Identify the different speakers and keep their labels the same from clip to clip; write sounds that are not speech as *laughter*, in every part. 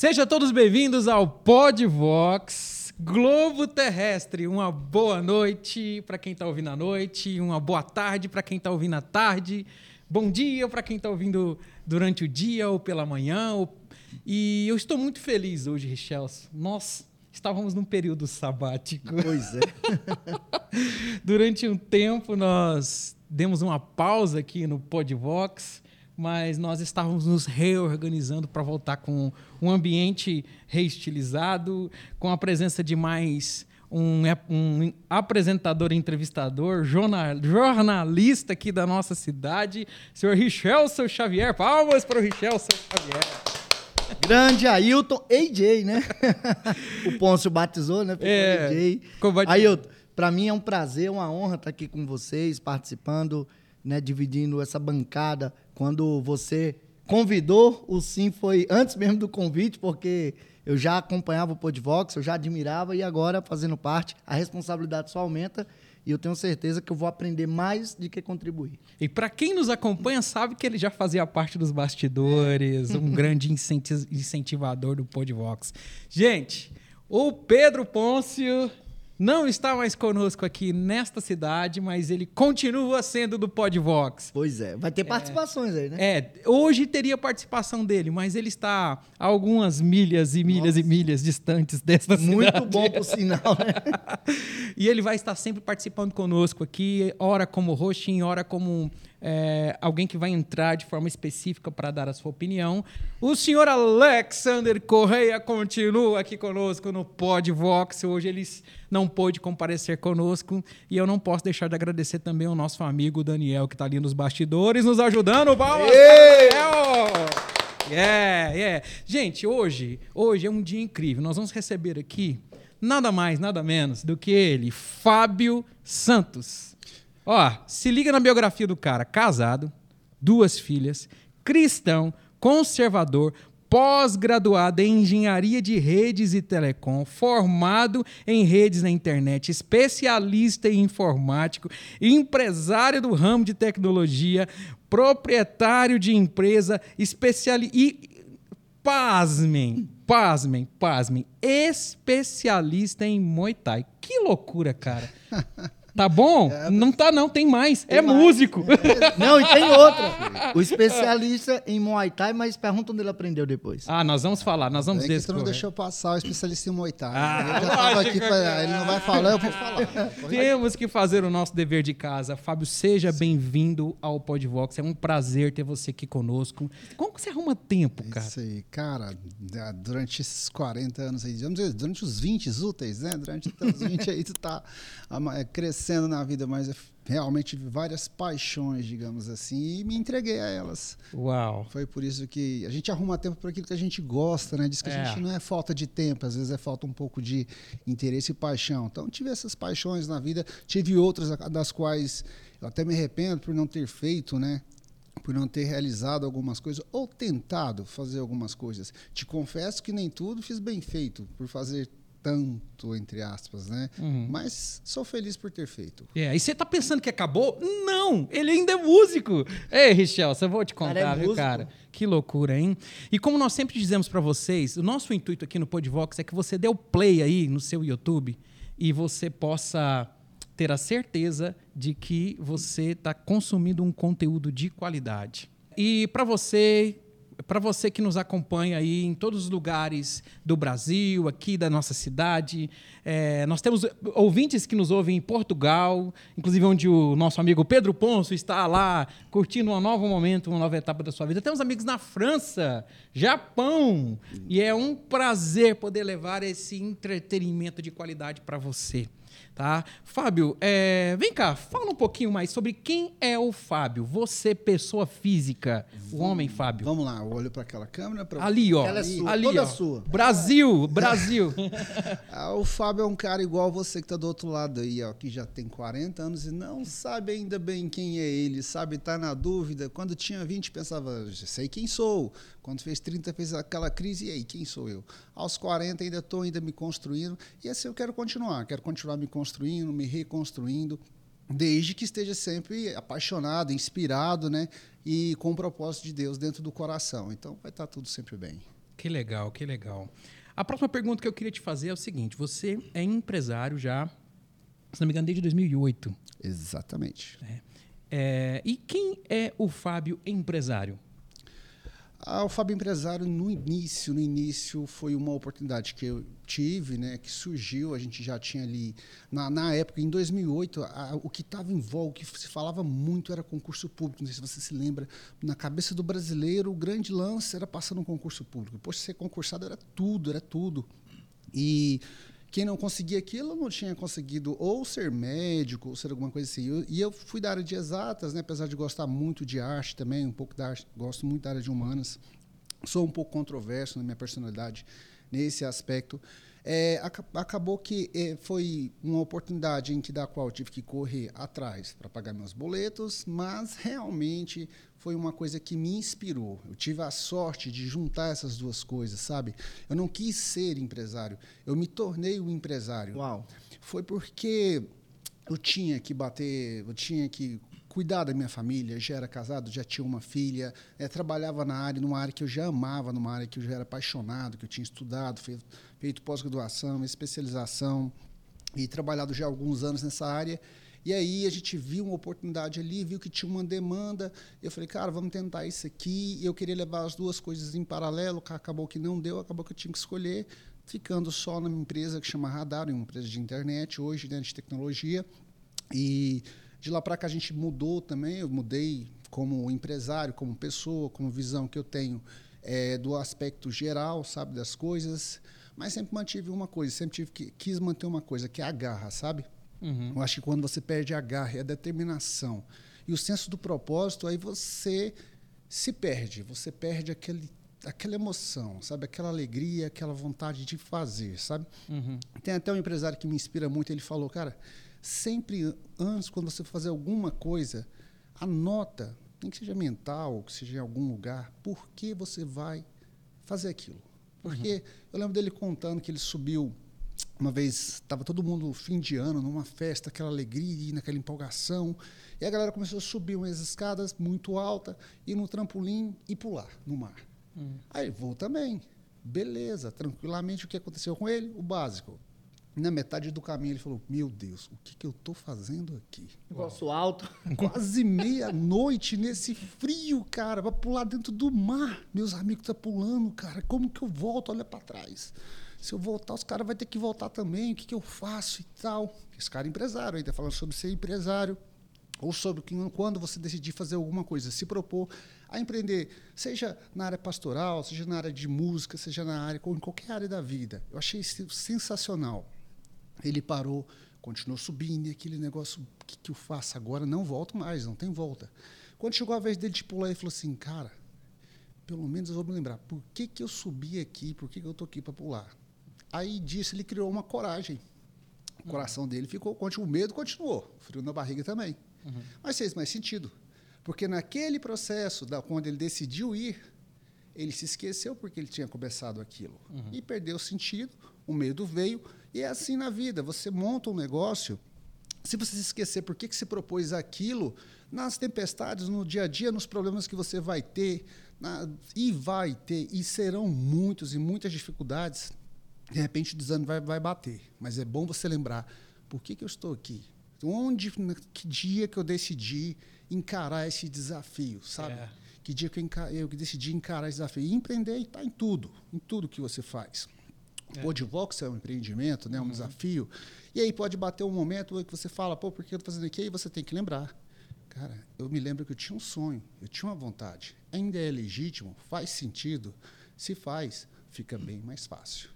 Speaker 1: Sejam todos bem-vindos ao Podvox Globo Terrestre. Uma boa noite para quem está ouvindo à noite, uma boa tarde para quem está ouvindo à tarde, bom dia para quem está ouvindo durante o dia ou pela manhã. Ou... E eu estou muito feliz hoje, Richelson. Nós estávamos num período sabático.
Speaker 2: Pois é. *laughs*
Speaker 1: durante um tempo nós demos uma pausa aqui no Podvox mas nós estávamos nos reorganizando para voltar com um ambiente reestilizado, com a presença de mais um, um apresentador, entrevistador, jornal, jornalista aqui da nossa cidade, senhor Richelson Xavier. Palmas para o Richelson Xavier.
Speaker 2: Grande Ailton AJ, né? *laughs* o Pôncio batizou, né?
Speaker 1: é,
Speaker 2: AJ. Ailton, para mim é um prazer, uma honra estar aqui com vocês, participando, né, dividindo essa bancada quando você convidou, o sim foi antes mesmo do convite, porque eu já acompanhava o Podvox, eu já admirava e agora fazendo parte, a responsabilidade só aumenta e eu tenho certeza que eu vou aprender mais do que contribuir.
Speaker 1: E para quem nos acompanha sabe que ele já fazia parte dos bastidores, um grande incentivador do Podvox. Gente, o Pedro Pôncio não está mais conosco aqui nesta cidade, mas ele continua sendo do Podvox.
Speaker 2: Pois é, vai ter participações
Speaker 1: é,
Speaker 2: aí, né?
Speaker 1: É, hoje teria participação dele, mas ele está a algumas milhas e milhas Nossa. e milhas distantes desta
Speaker 2: cidade. Muito bom por sinal, né? *laughs*
Speaker 1: e ele vai estar sempre participando conosco aqui, ora como hosting, ora como é, alguém que vai entrar de forma específica para dar a sua opinião. O senhor Alexander Correia continua aqui conosco no Podvox. Hoje ele não pôde comparecer conosco e eu não posso deixar de agradecer também ao nosso amigo Daniel, que está ali nos bastidores, nos ajudando. Palmas, Daniel! Yeah, yeah. Gente, hoje, hoje é um dia incrível. Nós vamos receber aqui nada mais, nada menos do que ele, Fábio Santos. Ó, se liga na biografia do cara: casado, duas filhas, cristão, conservador, pós-graduado em engenharia de redes e telecom, formado em redes na internet, especialista em informático, empresário do ramo de tecnologia, proprietário de empresa, especialista e pasmem, pasmem, pasmem, especialista em Muay Thai. Que loucura, cara. *laughs* Tá bom? É, não tá, não, tem mais. Tem é mais. músico. *laughs*
Speaker 2: Não, e tem outra. *laughs* O especialista em Muay Thai, mas pergunta onde ele aprendeu depois.
Speaker 1: Ah, nós vamos falar, nós vamos
Speaker 3: ver. não deixou passar o especialista em Muay Thai. Ah, eu já tava aqui pra, Ele não vai falar, eu vou falar. *laughs*
Speaker 1: Temos que fazer o nosso dever de casa. Fábio, seja bem-vindo ao Podvox. É um prazer ter você aqui conosco. Como que você arruma tempo, cara?
Speaker 3: Isso aí, cara. Durante esses 40 anos aí, durante os 20 úteis, né? Durante os 20 aí, tu tá crescendo crescendo na vida, mas realmente várias paixões, digamos assim, e me entreguei a elas.
Speaker 1: Uau!
Speaker 3: Foi por isso que a gente arruma tempo para aquilo que a gente gosta, né? Diz que é. a gente não é falta de tempo, às vezes é falta um pouco de interesse e paixão. Então, tive essas paixões na vida, tive outras das quais eu até me arrependo por não ter feito, né? por não ter realizado algumas coisas ou tentado fazer algumas coisas. Te confesso que nem tudo fiz bem feito por fazer tanto, entre aspas, né? Uhum. Mas sou feliz por ter feito.
Speaker 1: É, e você tá pensando que acabou? Não! Ele ainda é músico! Ei, Richel, você vou te contar, cara é viu, cara? Que loucura, hein? E como nós sempre dizemos para vocês, o nosso intuito aqui no Podvox é que você dê o play aí no seu YouTube e você possa ter a certeza de que você está consumindo um conteúdo de qualidade. E para você para você que nos acompanha aí em todos os lugares do Brasil, aqui da nossa cidade. É, nós temos ouvintes que nos ouvem em Portugal, inclusive onde o nosso amigo Pedro Ponço está lá curtindo um novo momento, uma nova etapa da sua vida. Temos amigos na França, Japão, e é um prazer poder levar esse entretenimento de qualidade para você. Tá? Fábio, é, vem cá, fala um pouquinho mais sobre quem é o Fábio. Você, pessoa física, o homem Fábio.
Speaker 3: Vamos lá, eu olho para aquela câmera. Pra...
Speaker 1: Ali, ó.
Speaker 2: Ela é sua,
Speaker 1: ali,
Speaker 2: toda
Speaker 1: ó.
Speaker 2: sua.
Speaker 1: Brasil, Brasil. *laughs*
Speaker 3: ah, o Fábio é um cara igual você que está do outro lado aí, ó, que já tem 40 anos e não sabe ainda bem quem é ele, sabe, tá na dúvida. Quando tinha 20 pensava, sei quem sou. Quando fez 30 fez aquela crise, e aí, quem sou eu? Aos 40 ainda estou ainda me construindo e assim eu quero continuar, quero continuar me construindo me reconstruindo, desde que esteja sempre apaixonado, inspirado, né? E com o propósito de Deus dentro do coração. Então vai estar tudo sempre bem.
Speaker 1: Que legal, que legal. A próxima pergunta que eu queria te fazer é o seguinte: você é empresário já, se não me engano, desde 2008.
Speaker 3: Exatamente.
Speaker 1: É. É, e quem é o Fábio empresário?
Speaker 3: O Fábio Empresário, no início, no início foi uma oportunidade que eu tive, né, que surgiu, a gente já tinha ali, na, na época, em 2008, a, o que estava em voga, o que se falava muito era concurso público, não sei se você se lembra, na cabeça do brasileiro, o grande lance era passar no concurso público, depois de ser concursado era tudo, era tudo. E quem não conseguia aquilo não tinha conseguido ou ser médico ou ser alguma coisa assim. E eu fui da área de exatas, né? apesar de gostar muito de arte também, um pouco da arte, gosto muito da área de humanas. Sou um pouco controverso na minha personalidade nesse aspecto. É, acabou que é, foi uma oportunidade em que da qual tive que correr atrás para pagar meus boletos, mas realmente foi uma coisa que me inspirou. Eu tive a sorte de juntar essas duas coisas, sabe? Eu não quis ser empresário, eu me tornei um empresário.
Speaker 2: Uau.
Speaker 3: Foi porque eu tinha que bater, eu tinha que cuidar da minha família, já era casado, já tinha uma filha, é, trabalhava na área, numa área que eu já amava, numa área que eu já era apaixonado, que eu tinha estudado, feito, feito pós-graduação, especialização e trabalhado já alguns anos nessa área. E aí a gente viu uma oportunidade ali, viu que tinha uma demanda. Eu falei, cara, vamos tentar isso aqui. Eu queria levar as duas coisas em paralelo, acabou que não deu, acabou que eu tinha que escolher, ficando só numa empresa que chama Radar, uma empresa de internet, hoje, né, de tecnologia. E de lá para cá a gente mudou também, eu mudei como empresário, como pessoa, como visão que eu tenho é, do aspecto geral, sabe, das coisas. Mas sempre mantive uma coisa, sempre tive que, quis manter uma coisa, que é a garra, sabe? Uhum. Eu acho que quando você perde a garra e a determinação e o senso do propósito, aí você se perde, você perde aquele, aquela emoção, sabe? Aquela alegria, aquela vontade de fazer, sabe? Uhum. Tem até um empresário que me inspira muito, ele falou, cara, sempre antes, quando você fazer alguma coisa, anota, nem que seja mental, que seja em algum lugar, por que você vai fazer aquilo. Porque uhum. eu lembro dele contando que ele subiu uma vez estava todo mundo fim de ano numa festa, aquela alegria, naquela empolgação, e a galera começou a subir umas escadas muito altas, ir no trampolim e pular no mar. Hum. Aí vou também, beleza, tranquilamente o que aconteceu com ele? O básico. Na metade do caminho ele falou: Meu Deus, o que, que eu estou fazendo aqui?
Speaker 2: Negócio alto. *laughs*
Speaker 3: Quase meia-noite nesse frio, cara, para pular dentro do mar. Meus amigos estão tá pulando, cara. Como que eu volto? Olha para trás se eu voltar, os caras vão ter que voltar também, o que, que eu faço e tal. Esse cara é empresário, aí está falando sobre ser empresário, ou sobre quando você decidir fazer alguma coisa, se propor a empreender, seja na área pastoral, seja na área de música, seja na área, ou em qualquer área da vida. Eu achei isso sensacional. Ele parou, continuou subindo, e aquele negócio, o que, que eu faço agora? Não volto mais, não tem volta. Quando chegou a vez dele de pular, ele falou assim, cara, pelo menos eu vou me lembrar, por que, que eu subi aqui, por que, que eu estou aqui para pular? Aí disso ele criou uma coragem. O coração dele ficou, o medo continuou, o frio na barriga também. Uhum. Mas fez mais sentido. Porque naquele processo, da, quando ele decidiu ir, ele se esqueceu porque ele tinha começado aquilo. Uhum. E perdeu o sentido, o medo veio. E é assim na vida: você monta um negócio, se você se esquecer por que, que se propôs aquilo, nas tempestades, no dia a dia, nos problemas que você vai ter, na, e vai ter, e serão muitos e muitas dificuldades, de repente o desânimo vai, vai bater. Mas é bom você lembrar por que, que eu estou aqui. Onde, que dia que eu decidi encarar esse desafio, sabe? É. Que dia que eu, eu decidi encarar esse desafio. E empreender está em tudo, em tudo que você faz. É. O Advox é um empreendimento, né, um uhum. desafio. E aí pode bater um momento que você fala, pô, por que eu estou fazendo aqui? E você tem que lembrar. Cara, eu me lembro que eu tinha um sonho, eu tinha uma vontade. Ainda é legítimo, faz sentido. Se faz, fica bem mais fácil.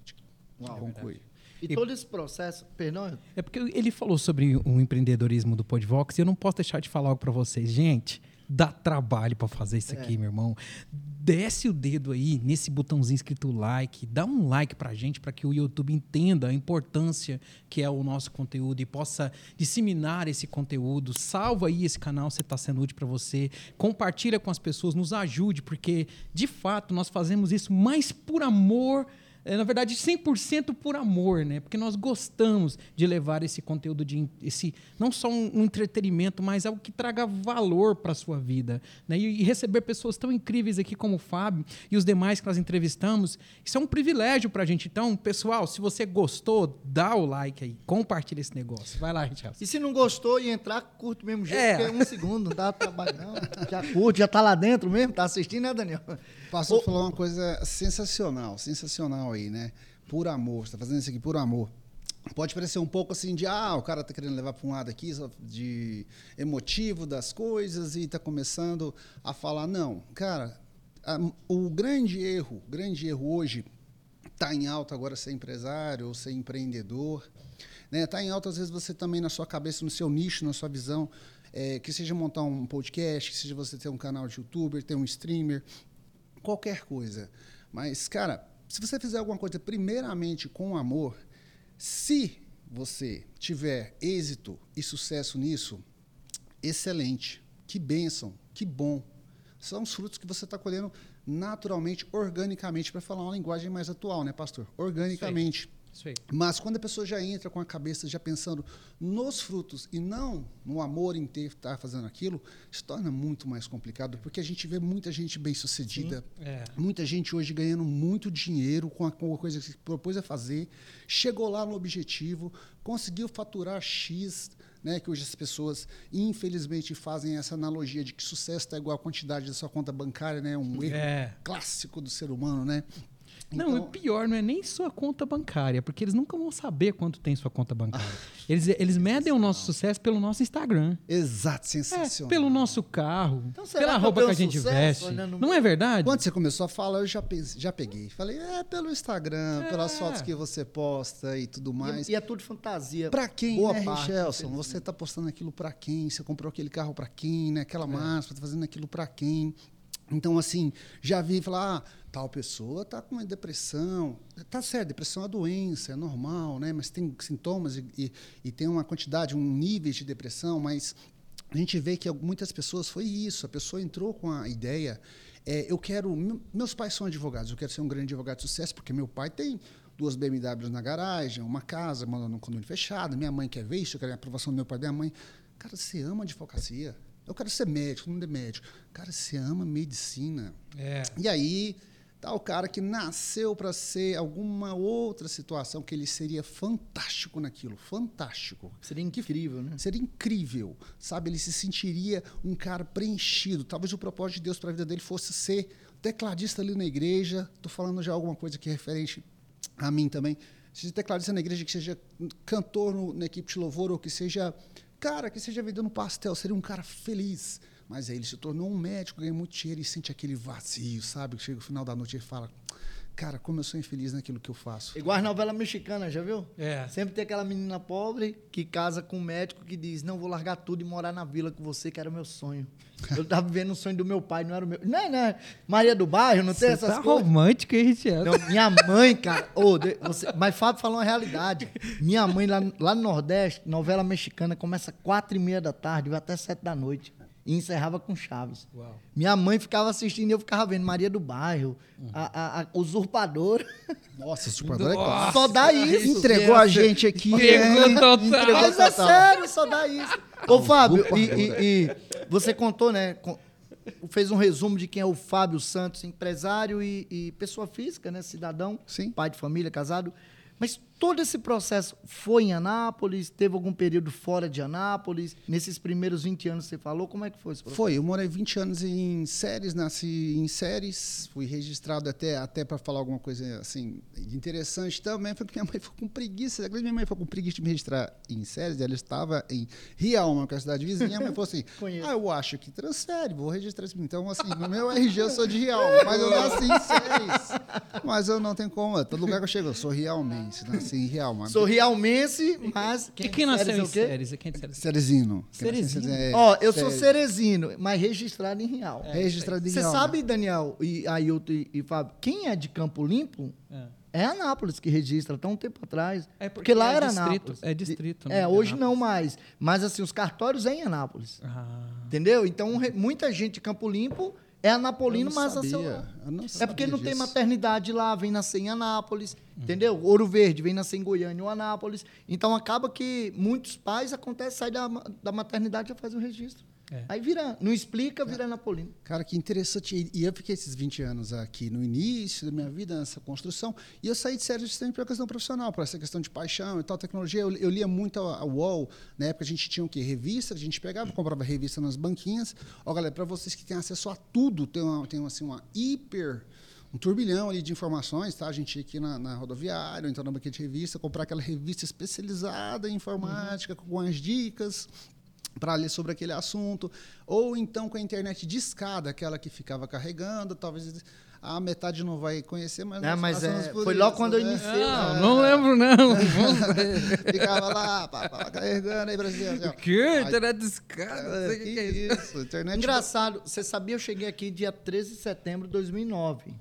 Speaker 2: Uau, concluir. E, e, todo esse processo, perdão?
Speaker 1: É porque ele falou sobre o empreendedorismo do Podvox e eu não posso deixar de falar algo para vocês. Gente, dá trabalho para fazer isso aqui, é. meu irmão. Desce o dedo aí nesse botãozinho escrito like, dá um like pra gente para que o YouTube entenda a importância que é o nosso conteúdo e possa disseminar esse conteúdo. Salva aí esse canal se está sendo útil para você. Compartilha com as pessoas, nos ajude, porque de fato nós fazemos isso mais por amor é, na verdade, 100% por amor, né? Porque nós gostamos de levar esse conteúdo de esse não só um, um entretenimento, mas algo que traga valor para a sua vida, né? E, e, receber pessoas tão incríveis aqui como o Fábio e os demais que nós entrevistamos, isso é um privilégio para a gente. Então, pessoal, se você gostou, dá o like aí, compartilha esse negócio. Vai lá, Richard.
Speaker 2: E se não gostou e entrar, curte do mesmo jeito, é. porque é um segundo, não dá trabalho não. *laughs* Já curte, já tá lá dentro mesmo, tá assistindo, né, Daniel?
Speaker 3: Pastor oh. falou uma coisa sensacional, sensacional aí, né? Por amor, você tá fazendo isso aqui por amor. Pode parecer um pouco assim de, ah, o cara tá querendo levar para um lado aqui, de emotivo das coisas e tá começando a falar. Não, cara, a, o grande erro, grande erro hoje, tá em alta agora ser empresário ou ser empreendedor. Né? Tá em alta, às vezes, você também na sua cabeça, no seu nicho, na sua visão, é, que seja montar um podcast, que seja você ter um canal de youtuber, ter um streamer, qualquer coisa. Mas, cara, se você fizer alguma coisa primeiramente com amor, se você tiver êxito e sucesso nisso, excelente. Que bênção, que bom. São os frutos que você está colhendo naturalmente, organicamente, para falar uma linguagem mais atual, né, pastor? Organicamente. Mas quando a pessoa já entra com a cabeça já pensando nos frutos e não no amor em ter estar fazendo aquilo, se torna muito mais complicado, porque a gente vê muita gente bem sucedida, é. muita gente hoje ganhando muito dinheiro com a, com a coisa que se propôs a fazer, chegou lá no objetivo, conseguiu faturar X, né, que hoje as pessoas, infelizmente, fazem essa analogia de que sucesso está igual à quantidade da sua conta bancária, né, um erro é. clássico do ser humano, né?
Speaker 1: Não, então... o pior não é nem sua conta bancária, porque eles nunca vão saber quanto tem sua conta bancária. Eles, eles medem o nosso sucesso pelo nosso Instagram.
Speaker 3: Exato, sensacional.
Speaker 1: É, pelo nosso carro, então, pela roupa que a gente veste. No... Não é verdade?
Speaker 3: Quando você começou a falar, eu já, pensei, já peguei. Falei, é pelo Instagram, é. pelas fotos que você posta e tudo mais.
Speaker 2: E, e é tudo fantasia.
Speaker 3: Pra quem, Boa né, parte, Richelson? Você tá postando aquilo pra quem? Você comprou aquele carro pra quem, né? Aquela é. máscara, tá fazendo aquilo pra quem? Então, assim, já vi falar, ah, tal pessoa está com uma depressão. Tá certo, depressão é uma doença, é normal, né? Mas tem sintomas e, e, e tem uma quantidade, um nível de depressão, mas a gente vê que muitas pessoas foi isso. A pessoa entrou com a ideia, é, eu quero, meus pais são advogados, eu quero ser um grande advogado de sucesso, porque meu pai tem duas BMWs na garagem, uma casa, mandando um condomínio fechado, minha mãe quer ver isso, eu quero a aprovação do meu pai e da minha mãe. Cara, você ama advocacia? Eu quero ser médico, não é médico. Cara, você ama medicina. É. E aí, tá o cara que nasceu para ser alguma outra situação que ele seria fantástico naquilo, fantástico.
Speaker 2: Seria incrível, né?
Speaker 3: Seria incrível, sabe? Ele se sentiria um cara preenchido. Talvez o propósito de Deus para a vida dele fosse ser tecladista ali na igreja. Tô falando já alguma coisa que é referente a mim também. Seja tecladista na igreja, que seja cantor no, na equipe de louvor ou que seja cara que seja vendendo pastel, seria um cara feliz. Mas aí ele se tornou um médico, ganha muito dinheiro e sente aquele vazio, sabe? Chega no final da noite e fala: Cara, como eu sou infeliz naquilo que eu faço.
Speaker 2: Igual as novelas mexicanas, já viu?
Speaker 1: É.
Speaker 2: Sempre tem aquela menina pobre que casa com um médico que diz: Não, vou largar tudo e morar na vila com você, que era o meu sonho. *laughs* Eu tava vivendo o sonho do meu pai, não era o meu. Não, é, não. É. Maria do Bairro, não tem você essas
Speaker 1: tá
Speaker 2: coisas.
Speaker 1: romântico, hein, Richard?
Speaker 2: Não, minha mãe, cara. Oh, você... Mas Fábio falou uma realidade. Minha mãe, lá, lá no Nordeste, novela mexicana, começa quatro e meia da tarde, vai até sete da noite e encerrava com Chaves. Uau. Minha mãe ficava assistindo e eu ficava vendo Maria do Bairro, uhum. a, a, a Usurpador.
Speaker 3: Nossa, *laughs* Usurpador
Speaker 2: é Só dá isso.
Speaker 3: Entregou a gente aqui.
Speaker 1: Entregou total. Entregou
Speaker 2: Mas é sério, só dá isso. Ô, Fábio, e, e, e, você contou, né? Fez um resumo de quem é o Fábio Santos, empresário e, e pessoa física, né? Cidadão,
Speaker 3: Sim.
Speaker 2: pai de família, casado. Mas todo esse processo foi em Anápolis? Teve algum período fora de Anápolis? Nesses primeiros 20 anos você falou, como é que foi?
Speaker 3: Foi, eu morei 20 anos em séries, nasci em séries, fui registrado até, até para falar alguma coisa assim interessante também, foi que minha mãe ficou com preguiça, minha mãe ficou com preguiça de me registrar em séries, ela estava em Rialma, que é a cidade vizinha, mãe falou assim, *laughs* ah, eu acho que transfere, vou registrar isso. Então, assim, no meu RG eu sou de Rialma, mas eu nasci em séries, *laughs* mas eu não tenho como, todo lugar que eu chego, eu sou realmente, nasci Sim, real, mano.
Speaker 2: Sou realmense, mas.
Speaker 1: Quem, quem nasceu em Séries?
Speaker 3: Quem é Cerezino.
Speaker 2: Cerezino. É, Ó, eu sou Cerezino, mas registrado em Real.
Speaker 3: É, registrado em
Speaker 2: Real.
Speaker 3: Você
Speaker 2: sabe, Daniel e Ailton e, e Fábio, quem é de Campo Limpo? É. É Anápolis que registra, até um tempo atrás. É porque, porque lá é era distrito, Anápolis.
Speaker 1: É distrito,
Speaker 2: né? É, hoje não mais. Mas assim, os cartórios é em Anápolis. Ah. Entendeu? Então, muita gente de Campo Limpo É Anapolino, mas a
Speaker 3: sabia.
Speaker 2: seu...
Speaker 3: Eu não
Speaker 2: É porque não tem
Speaker 3: disso.
Speaker 2: maternidade lá, vem nascer em Anápolis, entendeu? Ouro Verde vem nascer em Goiânia ou Anápolis. Então acaba que muitos pais acontece sair da, da maternidade e já faz o registro.
Speaker 1: É.
Speaker 2: Aí vira, não explica, vira Anapolino.
Speaker 3: Cara, que interessante. E eu fiquei esses 20 anos aqui no início da minha vida, nessa construção, e eu saí de série justamente pela questão profissional, por essa questão de paixão e tal, tecnologia. Eu, eu lia muito a, a UOL, na época a gente tinha o quê? Revista, a gente pegava, comprava revista nas banquinhas. Ó, galera, para vocês que têm acesso a tudo, tem, uma, tem assim, uma hiper um turbilhão ali de informações, tá? A gente ia aqui na, na rodoviária, ou então na banquinha de revista, comprar aquela revista especializada em informática, com as dicas para ler sobre aquele assunto, ou então com a internet de escada, aquela que ficava carregando, talvez a metade não vai conhecer, mas
Speaker 2: É, mas é, foi logo
Speaker 3: isso,
Speaker 2: quando eu
Speaker 3: né?
Speaker 2: iniciei.
Speaker 1: Não,
Speaker 2: né?
Speaker 1: não lembro, não. *laughs*
Speaker 3: Ficava lá, pá, pá, carregando aí, Brasil. assim.
Speaker 1: Que? Internet discada? Sei o que, que é isso.
Speaker 3: isso, internet
Speaker 2: Engraçado, você sabia, eu cheguei aqui dia 13 de setembro de 2009.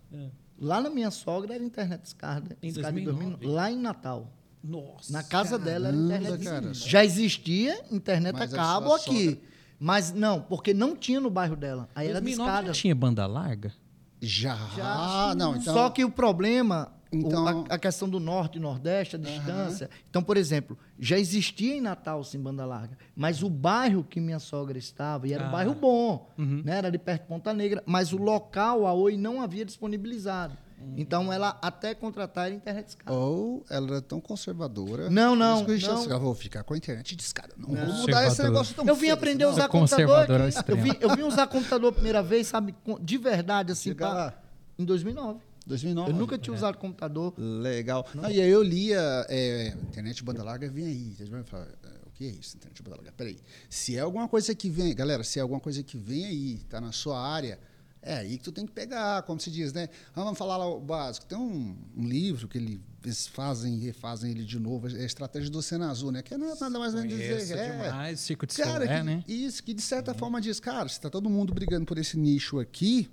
Speaker 2: Lá na minha sogra era internet escada.
Speaker 1: Em
Speaker 2: escada
Speaker 1: 2009?
Speaker 2: Lá em Natal.
Speaker 1: Nossa.
Speaker 2: Na casa dela era
Speaker 3: Caramba,
Speaker 2: internet.
Speaker 3: cara.
Speaker 2: Já existia internet
Speaker 3: Mas
Speaker 2: a
Speaker 3: a
Speaker 2: cabo
Speaker 3: sua
Speaker 2: aqui.
Speaker 3: sogra-
Speaker 2: Mas não, porque não tinha no bairro dela. Aí era de
Speaker 1: 2009
Speaker 2: escada.
Speaker 1: já tinha banda larga?
Speaker 3: Já.
Speaker 2: Já.
Speaker 3: Ah, não, então.
Speaker 2: Só que o problema, o-
Speaker 3: Então-
Speaker 2: a, a questão do norte e nordeste, a distância. Então, por exemplo, já existia em Natal sim banda larga, mas o bairro que minha sogra estava, e era
Speaker 1: Ah.
Speaker 2: um bairro bom,
Speaker 3: Uhum.
Speaker 2: né? era ali perto de Ponta Negra, mas o local, a Oi, não havia disponibilizado. Então, ela até contratar era internet escada.
Speaker 3: Ou ela era tão conservadora.
Speaker 2: Não, não,
Speaker 3: que eu
Speaker 2: não.
Speaker 3: disse, "Ah, vou ficar com a internet de escada. Não, vou mudar esse negócio tão
Speaker 2: Eu vim aprender a usar
Speaker 1: Sou
Speaker 2: computador. Eu vim, eu vim usar computador a primeira vez, sabe, de verdade, assim,
Speaker 3: lá.
Speaker 2: em 2009.
Speaker 3: 2009.
Speaker 2: Eu nunca tinha usado computador.
Speaker 3: Legal. Não, e aí eu lia, é, internet banda larga vem aí. Vocês vão falar, "É, o que é isso, internet banda larga? Peraí. Se é alguma coisa que vem, galera, se é alguma coisa que vem aí, tá na sua área, é aí que tu tem que pegar, como se diz, né? Ah, Vamos falar lá o básico. Tem um, um livro que ele, eles fazem e refazem ele de novo, é a Estratégia do Oceano Azul, né? Que é nada mais
Speaker 1: Conheço
Speaker 3: dizer. é,
Speaker 1: demais. Circo de
Speaker 3: Cara,
Speaker 1: Solé,
Speaker 3: que-
Speaker 1: né?
Speaker 3: isso, que de certa forma diz, cara, se tá todo mundo brigando por esse nicho aqui,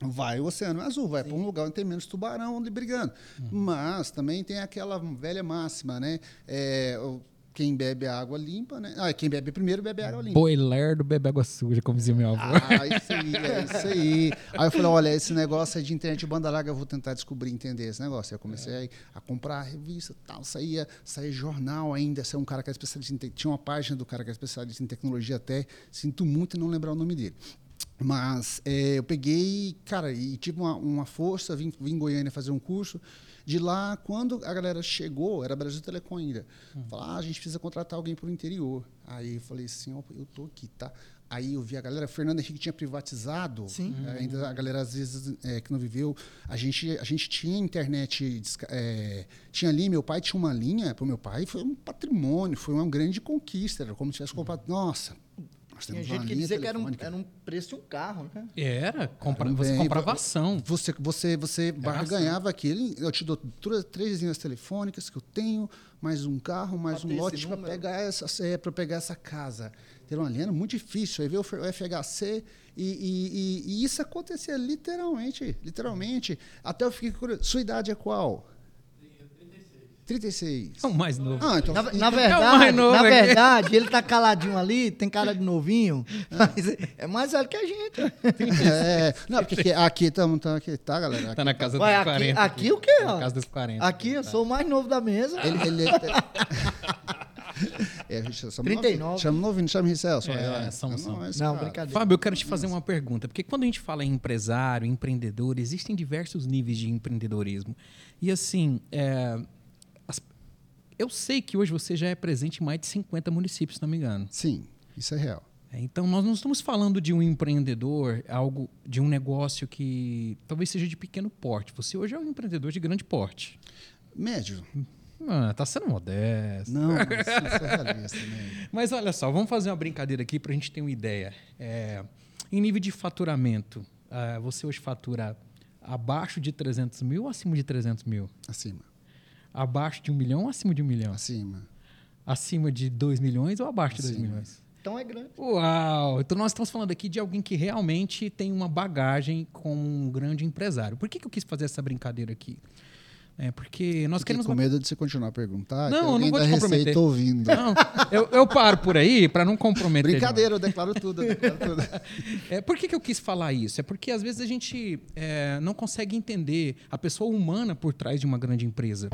Speaker 3: vai o Oceano Azul, vai para um lugar onde tem menos tubarão ali brigando. Mas também tem aquela velha máxima, né? É, quem bebe água limpa, né? Ah, quem bebe primeiro bebe água limpa.
Speaker 1: Boiler do bebê água suja, como dizia meu avô.
Speaker 3: Ah, isso aí, é isso aí. Aí eu falei, olha, esse negócio aí de internet de banda larga, eu vou tentar descobrir, entender esse negócio. Aí eu comecei a, a comprar revista tal, saía, saía jornal ainda, ser um cara que era especialista em te- tinha uma página do cara que era especialista em tecnologia até, sinto muito não lembrar o nome dele. Mas é, eu peguei, cara, e tive uma, uma força, vim, vim em Goiânia fazer um curso. De lá, quando a galera chegou, era Brasil Telecom ainda. Falou, ah, a gente precisa contratar alguém para o interior. Aí eu falei assim, ó, eu tô aqui, tá? Aí eu vi a galera, Fernando Henrique tinha privatizado.
Speaker 2: Sim.
Speaker 3: É, ainda a galera, às vezes, é, que não viveu. A gente, a gente tinha internet, é, tinha linha, meu pai tinha uma linha, para o meu pai foi um patrimônio, foi uma grande conquista. Era como se tivesse comprado. Nossa, nós
Speaker 2: Tinha
Speaker 3: temos uma
Speaker 2: gente que dizia que era um, era um preço de um carro, né?
Speaker 1: Era, compra,
Speaker 3: Também,
Speaker 1: você comprava ação.
Speaker 3: Você, você, você barganhava aquele. Eu te dou tr- três linhas telefônicas que eu tenho, mais um carro, mais
Speaker 2: Pra
Speaker 3: um lote para pegar essa, é, para pegar essa casa. Ter uma linha era muito difícil. Aí veio o FHC e, e, e- e isso acontecia literalmente, literalmente. Até eu fiquei curioso. Sua idade é qual? 36.
Speaker 1: É o mais novo.
Speaker 3: Ah, então.
Speaker 2: Na, na
Speaker 1: É o mais
Speaker 2: verdade,
Speaker 1: novo
Speaker 2: na
Speaker 1: aqui.
Speaker 2: verdade, ele tá caladinho ali, tem cara de novinho, *laughs* mas é mais velho que a gente.
Speaker 3: é, não, porque aqui- aqui estamos aqui, tá, galera?
Speaker 1: Tá na casa
Speaker 2: Ué,
Speaker 1: dos
Speaker 2: aqui,
Speaker 1: 40.
Speaker 2: aqui o quê,
Speaker 1: Tá
Speaker 2: ó?
Speaker 1: Na casa dos 40.
Speaker 2: Aqui eu sou o mais novo da mesa.
Speaker 3: Ele, ele é, *laughs* a gente chama
Speaker 2: 39.
Speaker 3: novinho, Chama novinho, não chama Celso.
Speaker 1: É, são,
Speaker 3: não,
Speaker 1: são.
Speaker 3: esse
Speaker 2: Não,
Speaker 3: cara.
Speaker 2: brincadeira.
Speaker 1: Fábio, eu quero te fazer uma pergunta, porque quando a gente fala em empresário, empreendedor, existem diversos níveis de empreendedorismo. E assim, é, eu sei que hoje você já é presente em mais de 50 municípios, se não me engano.
Speaker 3: Sim, isso é real.
Speaker 1: É, Então, nós não estamos falando de um empreendedor, algo de um negócio que talvez seja de pequeno porte. Você hoje é um empreendedor de grande porte.
Speaker 3: Médio.
Speaker 1: Ah, tá sendo modesto.
Speaker 3: Não, *laughs* mas isso é realista, né?
Speaker 1: Mas olha só, vamos fazer uma brincadeira aqui para a gente ter uma ideia. É, em nível de faturamento, ah, você hoje fatura abaixo de 300 mil ou acima de 300 mil?
Speaker 3: Acima,
Speaker 1: Abaixo de um milhão ou acima de um milhão?
Speaker 3: acima.
Speaker 1: Acima de 2 milhões ou abaixo de 2
Speaker 3: Acima.
Speaker 1: milhões?
Speaker 2: Então é grande.
Speaker 1: Uau! Então nós estamos falando aqui de alguém que realmente tem uma bagagem como um grande empresário. Por que, que eu quis fazer essa brincadeira aqui? É, porque nós
Speaker 3: Fiquei
Speaker 1: queremos.
Speaker 3: com medo de você continuar a perguntar.
Speaker 1: Não, eu não vou
Speaker 3: da
Speaker 1: te comprometer.
Speaker 3: Receita ouvindo.
Speaker 1: Não, eu, eu paro por aí para não comprometer.
Speaker 3: Brincadeira, eu declaro tudo. Eu declaro tudo. *laughs*
Speaker 1: É, por que, que eu quis falar isso? É porque às vezes a gente é, não consegue entender a pessoa humana por trás de uma grande empresa.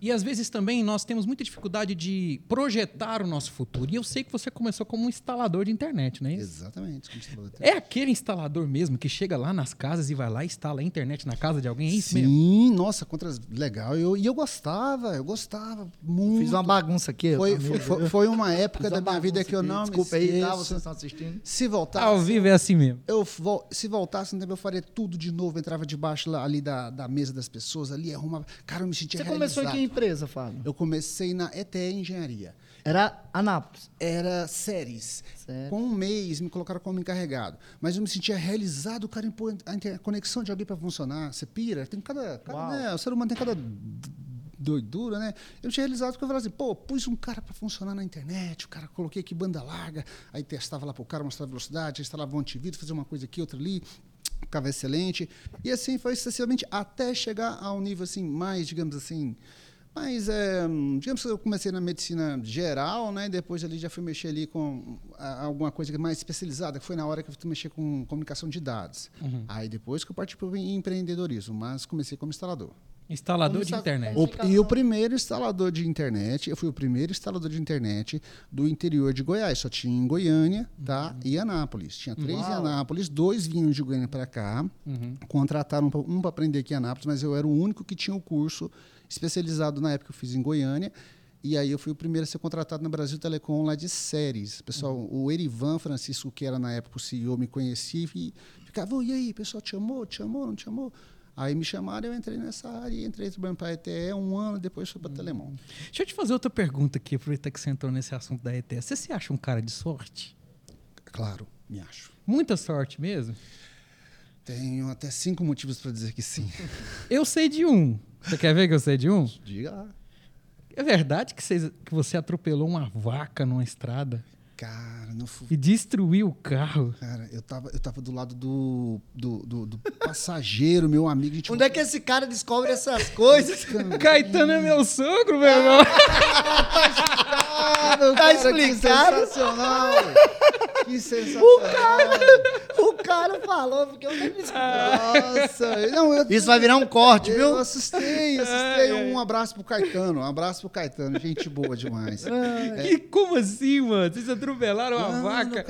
Speaker 1: E às vezes também nós temos muita dificuldade de projetar o nosso futuro. E eu sei que você começou como um instalador de internet, não é isso?
Speaker 3: Exatamente. como você falou.
Speaker 1: É aquele instalador mesmo que chega lá nas casas e vai lá e instala a internet na casa de alguém? É isso
Speaker 3: Sim,
Speaker 1: mesmo?
Speaker 3: nossa, contra legal. Eu, e eu gostava, eu gostava muito.
Speaker 2: Fiz uma bagunça aqui.
Speaker 3: foi, foi, foi- foi uma época da minha vida que eu
Speaker 2: aqui.
Speaker 3: não
Speaker 2: Desculpa
Speaker 3: me
Speaker 2: aí,
Speaker 3: esqueço.
Speaker 2: tá? Vocês estão assistindo.
Speaker 3: Se voltasse,
Speaker 1: Ao vivo é assim mesmo.
Speaker 3: eu se voltasse no tempo, eu faria tudo de novo. Entrava debaixo ali da, da mesa das pessoas, ali arrumava. Cara, eu me sentia
Speaker 2: Você começou em
Speaker 3: realizado.
Speaker 2: que empresa, Fábio?
Speaker 3: Eu comecei na ETE Engenharia.
Speaker 2: Era Anápolis.
Speaker 3: Era séries.
Speaker 2: Certo.
Speaker 3: Com um mês me colocaram como encarregado. Mas eu me sentia realizado, cara, em pôr a conexão de alguém para funcionar. Você pira, tem cada. cada né, o ser humano tem cada doidura, né? Eu tinha realizado porque eu falava assim, pô, pus um cara para funcionar na internet, o cara coloquei aqui banda larga, aí testava lá pro cara, mostrava velocidade, instalava um antivírus, fazia uma coisa aqui, outra ali, ficava excelente. E assim foi sucessivamente até chegar ao nível assim mais, digamos assim, mas, é, digamos que eu comecei na medicina geral, né? Depois ali já fui mexer ali com alguma coisa mais especializada, que foi na hora que eu fui mexer com comunicação de dados. Aí depois que eu parti para o empreendedorismo, mas comecei como instalador.
Speaker 1: Instalador de internet.
Speaker 3: O- e o primeiro instalador de internet, eu fui o primeiro instalador de internet do interior de Goiás. Só tinha em Goiânia, tá? E Anápolis. Tinha três em
Speaker 2: Uau.
Speaker 3: Anápolis, dois vinham de Goiânia para cá. Contrataram pra- um para aprender aqui em Anápolis, mas eu era o único que tinha o curso especializado na época que eu fiz em Goiânia. E aí eu fui o primeiro a ser contratado no Brasil Telecom lá de séries. Pessoal, o Erivan Francisco, que era na época o CEO, me conhecia e ficava, "Ô, e aí, pessoal, te chamou, te chamou, não te chamou? Aí me chamaram, eu entrei nessa área, e entrei trabalhando para a ETE um ano, depois fui para Telemon.
Speaker 1: Deixa eu te fazer outra pergunta aqui, aproveitar que você entrou nesse assunto da ETS. Você se acha um cara de sorte?
Speaker 3: Claro, me acho.
Speaker 1: Muita sorte mesmo?
Speaker 3: Tenho até cinco motivos para dizer que sim.
Speaker 1: Eu sei de um. Você quer ver que eu sei de um?
Speaker 3: Diga lá.
Speaker 1: É verdade que, vocês- que você atropelou uma vaca numa estrada
Speaker 3: Cara, não fu-
Speaker 1: e destruiu o carro?
Speaker 3: Cara, eu tava, eu tava do lado do, do, do- do passageiro, meu amigo. Gente
Speaker 2: Onde é que esse cara descobre essas coisas? *laughs*
Speaker 1: Caetano é meu sogro, meu irmão.
Speaker 3: Claro,
Speaker 2: Tá
Speaker 3: cara,
Speaker 2: explicado?
Speaker 3: Que sensacional! que sensacional!
Speaker 2: o cara falou, porque eu nem me
Speaker 3: Nossa! Não, eu,
Speaker 2: Isso vai virar um corte,
Speaker 3: eu
Speaker 2: viu?
Speaker 3: assustei, assustei. Um abraço pro Caetano, um abraço pro Caetano. Gente boa demais.
Speaker 1: E como assim, mano? Vocês atropelaram a vaca?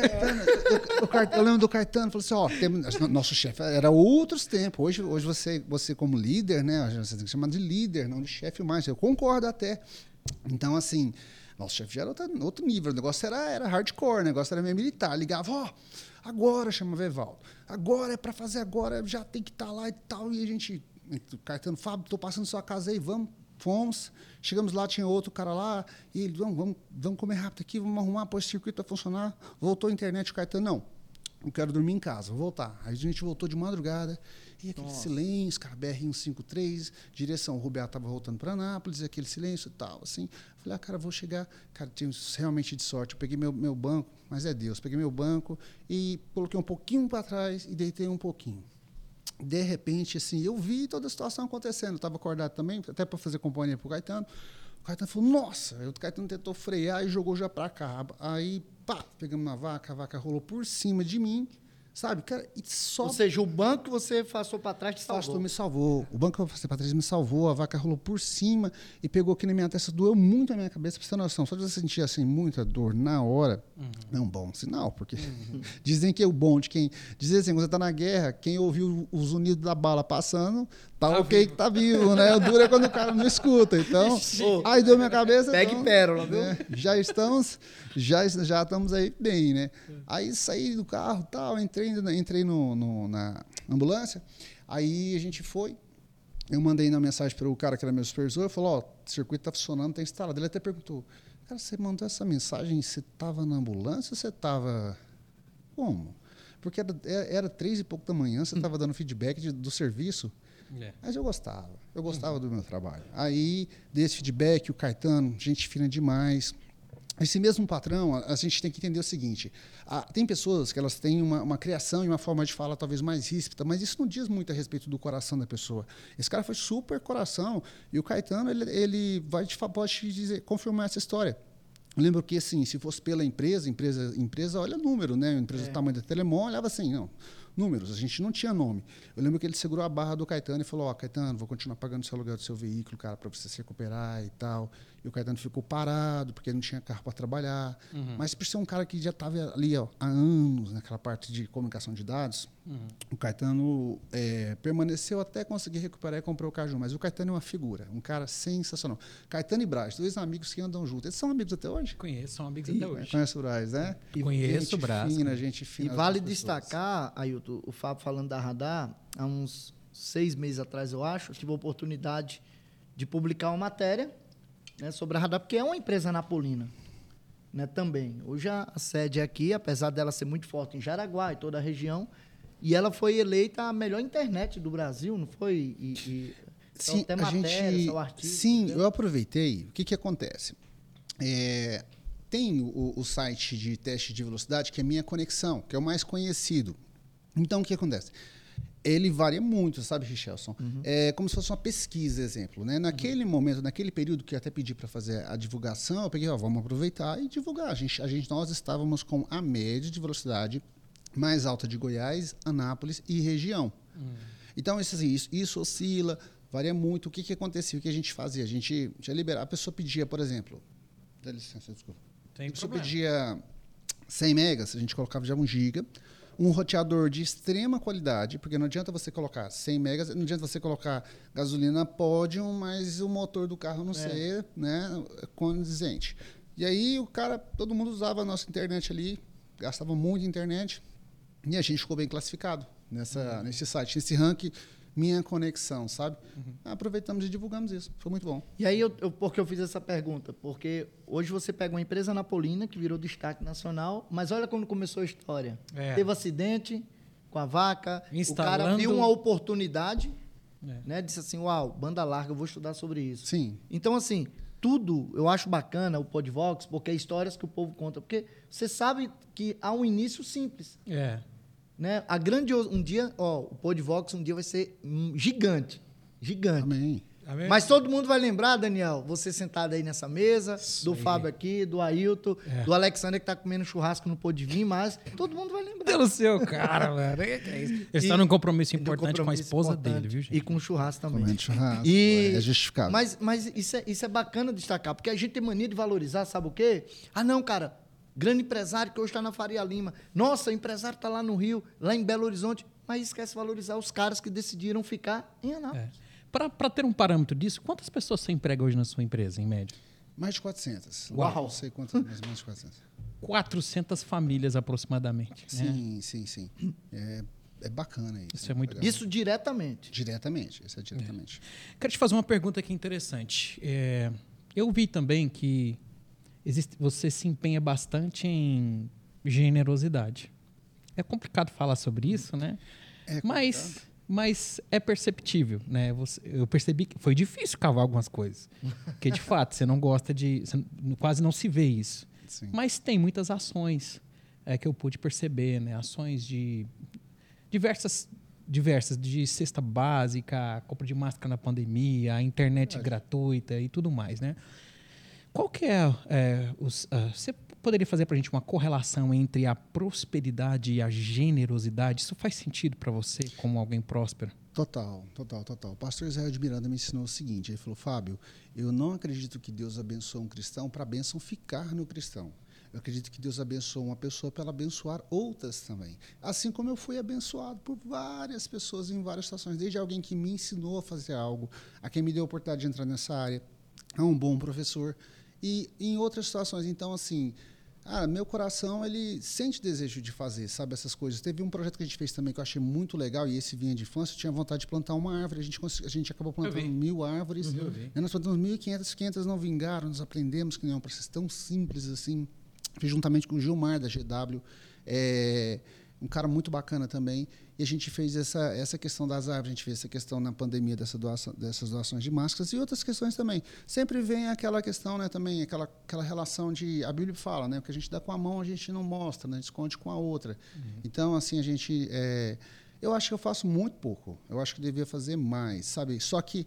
Speaker 3: no Caetano, eu, eu lembro do Caetano, falou assim, ó, temos- nosso chefe era outros tempos. Hoje, hoje você, você como líder, né? Você tem que chamar de líder, não de chefe mais. Eu concordo até. Então, assim, nosso chefe já era outro, outro nível. O negócio era, era hardcore, o negócio era meio militar. Ligava, ó, agora chama Evaldo. Agora é para fazer agora, já tem que estar lá e tal. E a gente, o Caetano, Fábio, tô passando sua casa aí, vamos. Fomos, chegamos lá, tinha outro cara lá, e ele, vamos, vamos, vamos comer rápido aqui, vamos arrumar, pôr esse circuito para funcionar. Voltou a internet, o Caetano, não, não quero dormir em casa, vou voltar. Aí a gente voltou de madrugada, e aquele silêncio, cara, BR-153, direção, o Rubiá estava voltando para Anápolis, aquele silêncio e tal, assim. Falei, ah, cara, vou chegar. Cara, tinha realmente de sorte. Eu peguei meu, meu banco, mas é Deus, peguei meu banco e coloquei um pouquinho para trás e deitei um pouquinho de repente, assim, eu vi toda a situação acontecendo. Eu estava acordado também, até para fazer companhia para o Caetano. O Caetano falou, nossa, o Caetano tentou frear e jogou já para cá. Aí, pá, pegamos na vaca, a vaca rolou por cima de mim, sabe? Cara, e só
Speaker 2: Ou seja, o banco que você passou pra trás te
Speaker 3: Pastor
Speaker 2: salvou.
Speaker 3: me salvou. O banco que eu passei para trás me salvou. A vaca rolou por cima e pegou aqui na minha testa. Doeu muito a minha cabeça, pra você ter noção. Só de você sentir assim, muita dor na hora, é um bom sinal. Porque *laughs* dizem que é o bom de quem. Dizem assim, quando você está na guerra, quem ouviu os unidos da bala passando, tá,
Speaker 1: Tá
Speaker 3: ok que tá vivo, né? O duro é quando o cara não escuta. Então, aí deu minha cabeça.
Speaker 2: Pegue
Speaker 3: então,
Speaker 2: pérola, viu?
Speaker 3: né, já estamos, já, já estamos aí bem, né? Aí saí do carro tal, entrei, entrei no, no- na ambulância, aí a gente foi. Eu mandei na mensagem para o cara que era meu supervisor, falou, ó, o circuito está funcionando, está instalado. Ele até perguntou, cara, você mandou essa mensagem, você estava na ambulância ou você estava... Como? Porque era, era três e pouco da manhã, você estava dando feedback de- do serviço.
Speaker 1: É.
Speaker 3: Mas eu gostava, eu gostava do meu trabalho. Aí, desse feedback, o Caetano, gente fina demais. Esse mesmo patrão, a, gente tem que entender o seguinte: a, tem pessoas que elas têm uma, uma, criação e uma forma de fala talvez mais ríspida, mas isso não diz muito a respeito do coração da pessoa. Esse cara foi super coração e o Caetano ele, ele vai te, pode te dizer, confirmar essa história. Eu lembro que assim, se fosse pela empresa, empresa, empresa olha número, né? A empresa é. do tamanho da Telemon olhava assim, não números, a gente não tinha nome. Eu lembro que ele segurou a barra do Caetano e falou: Ó, oh, Caetano, vou continuar pagando o seu aluguel do seu veículo, cara, para você se recuperar e tal. E o Caetano ficou parado, porque ele não tinha carro para trabalhar. Uhum. Mas por ser um cara que já estava ali ó, há anos naquela parte de comunicação de dados, uhum. o Caetano é, permaneceu até conseguir recuperar e comprar o Caju. Mas o Caetano é uma figura, um cara sensacional. Caetano e Braz, dois amigos que andam juntos. Eles são amigos até hoje?
Speaker 1: Conheço, são amigos até hoje.
Speaker 3: Conhece o Braz, né?
Speaker 1: E Conheço o Braz.
Speaker 2: Fina, gente fina. E vale destacar, Ailton, o Fábio falando da Radar, há uns seis meses atrás, eu acho, tive a oportunidade de publicar uma matéria né, sobre a Radar, porque é uma empresa napolina né, também. Hoje a, sede é aqui, apesar dela ser muito forte em Jaraguá e toda a região, e ela foi eleita a melhor internet do Brasil, não foi? E, e,
Speaker 3: sim, então, a matéria, gente, artigo, sim, entendeu? eu aproveitei. O que, que acontece? É, tem o, o, site de teste de velocidade que é Minha Conexão, que é o mais conhecido. Então, o que acontece? Ele varia muito, sabe, Richelson? Uhum. É como se fosse uma pesquisa, exemplo. Né? Naquele uhum. momento, naquele período que eu até pedi para fazer a divulgação, eu peguei, ó, vamos aproveitar e divulgar. A gente, a gente, nós estávamos com a média de velocidade mais alta de Goiás, Anápolis e região. Uhum. Então, isso, assim, isso, isso, oscila, varia muito. O que, que acontecia? O que a gente fazia? A gente já liberava. A pessoa pedia, por exemplo. Dá licença, desculpa.
Speaker 1: Tem
Speaker 3: a pessoa
Speaker 1: problema.
Speaker 3: pedia 100 megas, a gente colocava já 1 giga um roteador de extrema qualidade, porque não adianta você colocar 100 megas, não adianta você colocar gasolina pódio, mas o motor do carro não é. ser né, condizente. E aí o cara, todo mundo usava a nossa internet ali, gastava muito internet, e a gente ficou bem classificado nessa, uhum. nesse site, nesse ranking minha conexão, sabe? Uhum. Aproveitamos e divulgamos isso. Foi muito bom.
Speaker 2: E aí, eu, eu, por que eu fiz essa pergunta? Porque hoje você pega uma empresa napolina que virou destaque nacional, mas olha como começou a história. É. Teve acidente com a vaca, Instalando... o cara viu uma oportunidade, é. né? Disse assim, uau, banda larga, eu vou estudar sobre isso.
Speaker 3: Sim.
Speaker 2: Então, assim, tudo eu acho bacana o Podvox, porque é histórias que o povo conta. Porque você sabe que há um início simples.
Speaker 1: É.
Speaker 2: Né? A grande um dia, ó, o Podvox um dia vai ser gigante, gigante.
Speaker 3: Amém.
Speaker 2: Amém. Mas todo mundo vai lembrar, Daniel, você sentado aí nessa mesa, Isso do. Fábio aqui, do Ailton, é. do Alexander que tá comendo churrasco, não pôde vir, mas todo mundo vai lembrar.
Speaker 1: Pelo seu cara, velho. É Ele está num compromisso importante compromisso com a esposa dele, viu, gente?
Speaker 2: E com churrasco também.
Speaker 3: Comendo churrasco. E... É justificado.
Speaker 2: Mas, mas isso, é, isso é bacana destacar, porque a gente tem mania de valorizar, sabe o quê? Ah, não, cara, grande empresário que hoje está na Faria Lima. Nossa, o empresário está lá no Rio, lá em Belo Horizonte, mas esquece de valorizar os caras que decidiram ficar em Anápolis. É.
Speaker 1: Para ter um parâmetro disso, quantas pessoas você emprega hoje na sua empresa, em média?
Speaker 3: Mais de 400.
Speaker 1: Uau!
Speaker 3: Não sei quantas, mais ou menos 400.
Speaker 1: 400 famílias aproximadamente.
Speaker 3: Sim, né? sim, sim. É, é bacana isso.
Speaker 1: Isso é muito
Speaker 2: Isso diretamente.
Speaker 3: Diretamente, isso é diretamente.
Speaker 1: É. Quero te fazer uma pergunta aqui interessante. É, eu vi também que existe, você se empenha bastante em generosidade. É complicado falar sobre isso, né?
Speaker 3: É
Speaker 1: mas, mas é perceptível, né? Você, eu percebi que foi difícil cavar algumas coisas. Porque, de fato, você não gosta de... quase não se vê isso.
Speaker 3: Sim.
Speaker 1: Mas tem muitas ações é, que eu pude perceber, né? Ações de diversas diversas de cesta básica, compra de máscara na pandemia, internet gratuita e tudo mais, né? Qual que é, é os, uh, você poderia fazer para a gente uma correlação entre a prosperidade e a generosidade? Isso faz sentido para você como alguém próspero?
Speaker 3: Total, total, total. O pastor Israel de Miranda me ensinou o seguinte: ele falou, Fábio, eu não acredito que Deus abençoe um cristão para a bênção ficar no cristão. Eu acredito que Deus abençoa uma pessoa para abençoar outras também. Assim como eu fui abençoado por várias pessoas em várias situações, desde alguém que me ensinou a fazer algo, a quem me deu a oportunidade de entrar nessa área, a um bom professor e em outras situações. Então, assim, ah, meu coração ele sente desejo de fazer, sabe, essas coisas. Teve um projeto que a gente fez também que eu achei muito legal, e esse vinha de infância, eu tinha vontade de plantar uma árvore. A gente, a gente acabou plantando mil árvores. Uhum. E nós plantamos 1.500, 500 não vingaram, nós aprendemos que não é um processo tão simples assim. Fiz juntamente com o Gilmar, da GW. É, um cara muito bacana também. E a gente fez essa, essa questão das árvores, a gente fez essa questão na pandemia dessa doação, dessas doações de máscaras e outras questões também. Sempre vem aquela questão, né, também, aquela, aquela relação de. A Bíblia fala, né? O que a gente dá com a mão, a gente não mostra, né? Esconde com a outra. Uhum. Então, assim, a gente. É, eu acho que eu faço muito pouco. Eu acho que devia fazer mais, sabe? Só que.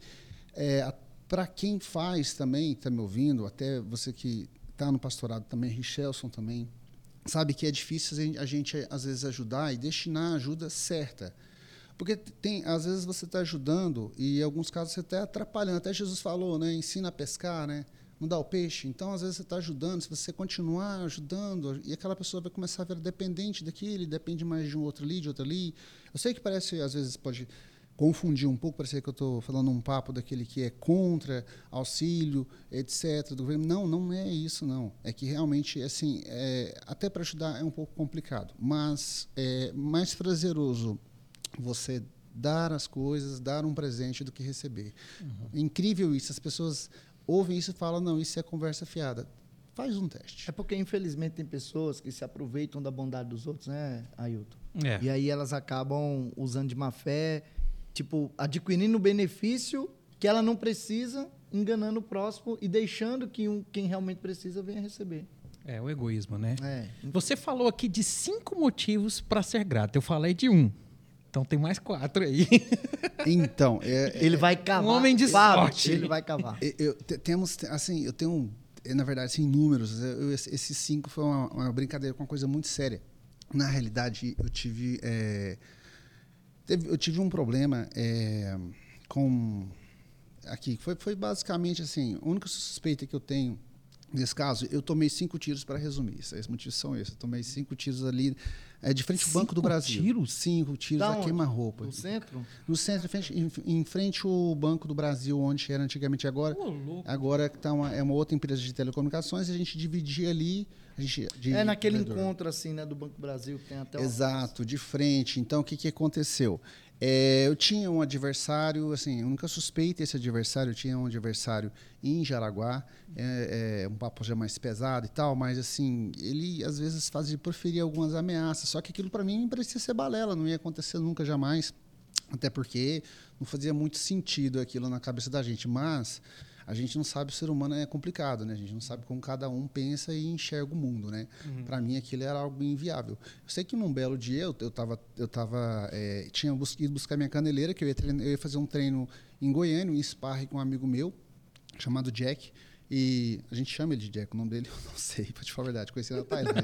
Speaker 3: É, para quem faz também, está me ouvindo, até você que está no pastorado também, Richelson também, sabe que é difícil a gente, às vezes, ajudar e destinar a ajuda certa. Porque tem, às vezes você está ajudando e em alguns casos você está atrapalhando. Até Jesus falou, né? Ensina a pescar, né? Não dá o peixe. Então, às vezes você está ajudando. Se você continuar ajudando e aquela pessoa vai começar a ver dependente daquele, depende mais de um outro ali, de outro ali. Eu sei que parece, às vezes pode confundir um pouco, parece que eu estou falando um papo daquele que é contra auxílio, etc. Do governo. Não, não é isso, não. É que realmente, assim, é, até para ajudar é um pouco complicado, mas é mais prazeroso você dar as coisas, dar um presente do que receber. Uhum. É incrível isso. As pessoas ouvem isso e falam, não, isso é conversa fiada. Faz um teste.
Speaker 2: É porque, infelizmente, tem pessoas que se aproveitam da bondade dos outros, né, Ailton?
Speaker 1: É.
Speaker 2: E aí elas acabam usando de má fé tipo, adquirindo benefício que ela não precisa, enganando o próximo e deixando que um, quem realmente precisa venha receber.
Speaker 1: É, o egoísmo, né?
Speaker 2: É.
Speaker 1: Você falou aqui de cinco motivos para ser grato. Eu falei de um. Então tem mais quatro aí. *laughs*
Speaker 3: Então, é,
Speaker 2: ele vai cavar.
Speaker 1: Um homem de sorte.
Speaker 2: Ele vai cavar.
Speaker 3: Eu, eu, temos, assim, eu tenho, na verdade, assim, números. Eu, esses cinco foi uma, uma, brincadeira com uma coisa muito séria. Na realidade, eu tive é, Teve, eu tive um problema é, com. Aqui, foi, foi basicamente assim: a única suspeita que eu tenho nesse caso, eu tomei cinco tiros para resumir. Os motivos são esses. Eu tomei cinco tiros ali é, de frente ao Banco do Brasil.
Speaker 1: tiros?
Speaker 3: Cinco tiros da a queima-roupa.
Speaker 2: No centro?
Speaker 3: No centro, em frente, em, em frente ao Banco do Brasil, onde era antigamente. Agora,
Speaker 1: oh,
Speaker 3: agora tá uma, é uma outra empresa de telecomunicações. A gente dividia ali. De,
Speaker 2: é naquele encontro assim, né, do Banco Brasil que tem até.
Speaker 3: Exato, de frente. Então, o que, que aconteceu? É, eu tinha um adversário, assim, eu nunca suspeitei esse adversário, eu tinha um adversário em Jaraguá, é, é, um papo já mais pesado e tal, mas assim, ele às vezes fazia proferir algumas ameaças, só que aquilo para mim parecia ser balela, não ia acontecer nunca jamais, até porque não fazia muito sentido aquilo na cabeça da gente, mas a gente não sabe, o ser humano é complicado, né? A gente não sabe como cada um pensa e enxerga o mundo, né? Uhum. Para mim aquilo era algo inviável. Eu sei que num belo dia eu, eu tava, eu tava, é, tinha bus ido buscar minha caneleira, que eu ia, treinar, eu ia fazer um treino em Goiânia, em sparring com um amigo meu chamado Jack. E a gente chama ele de Jack, o nome dele *laughs* eu não sei, pra te falar a verdade, conheci na Tailândia.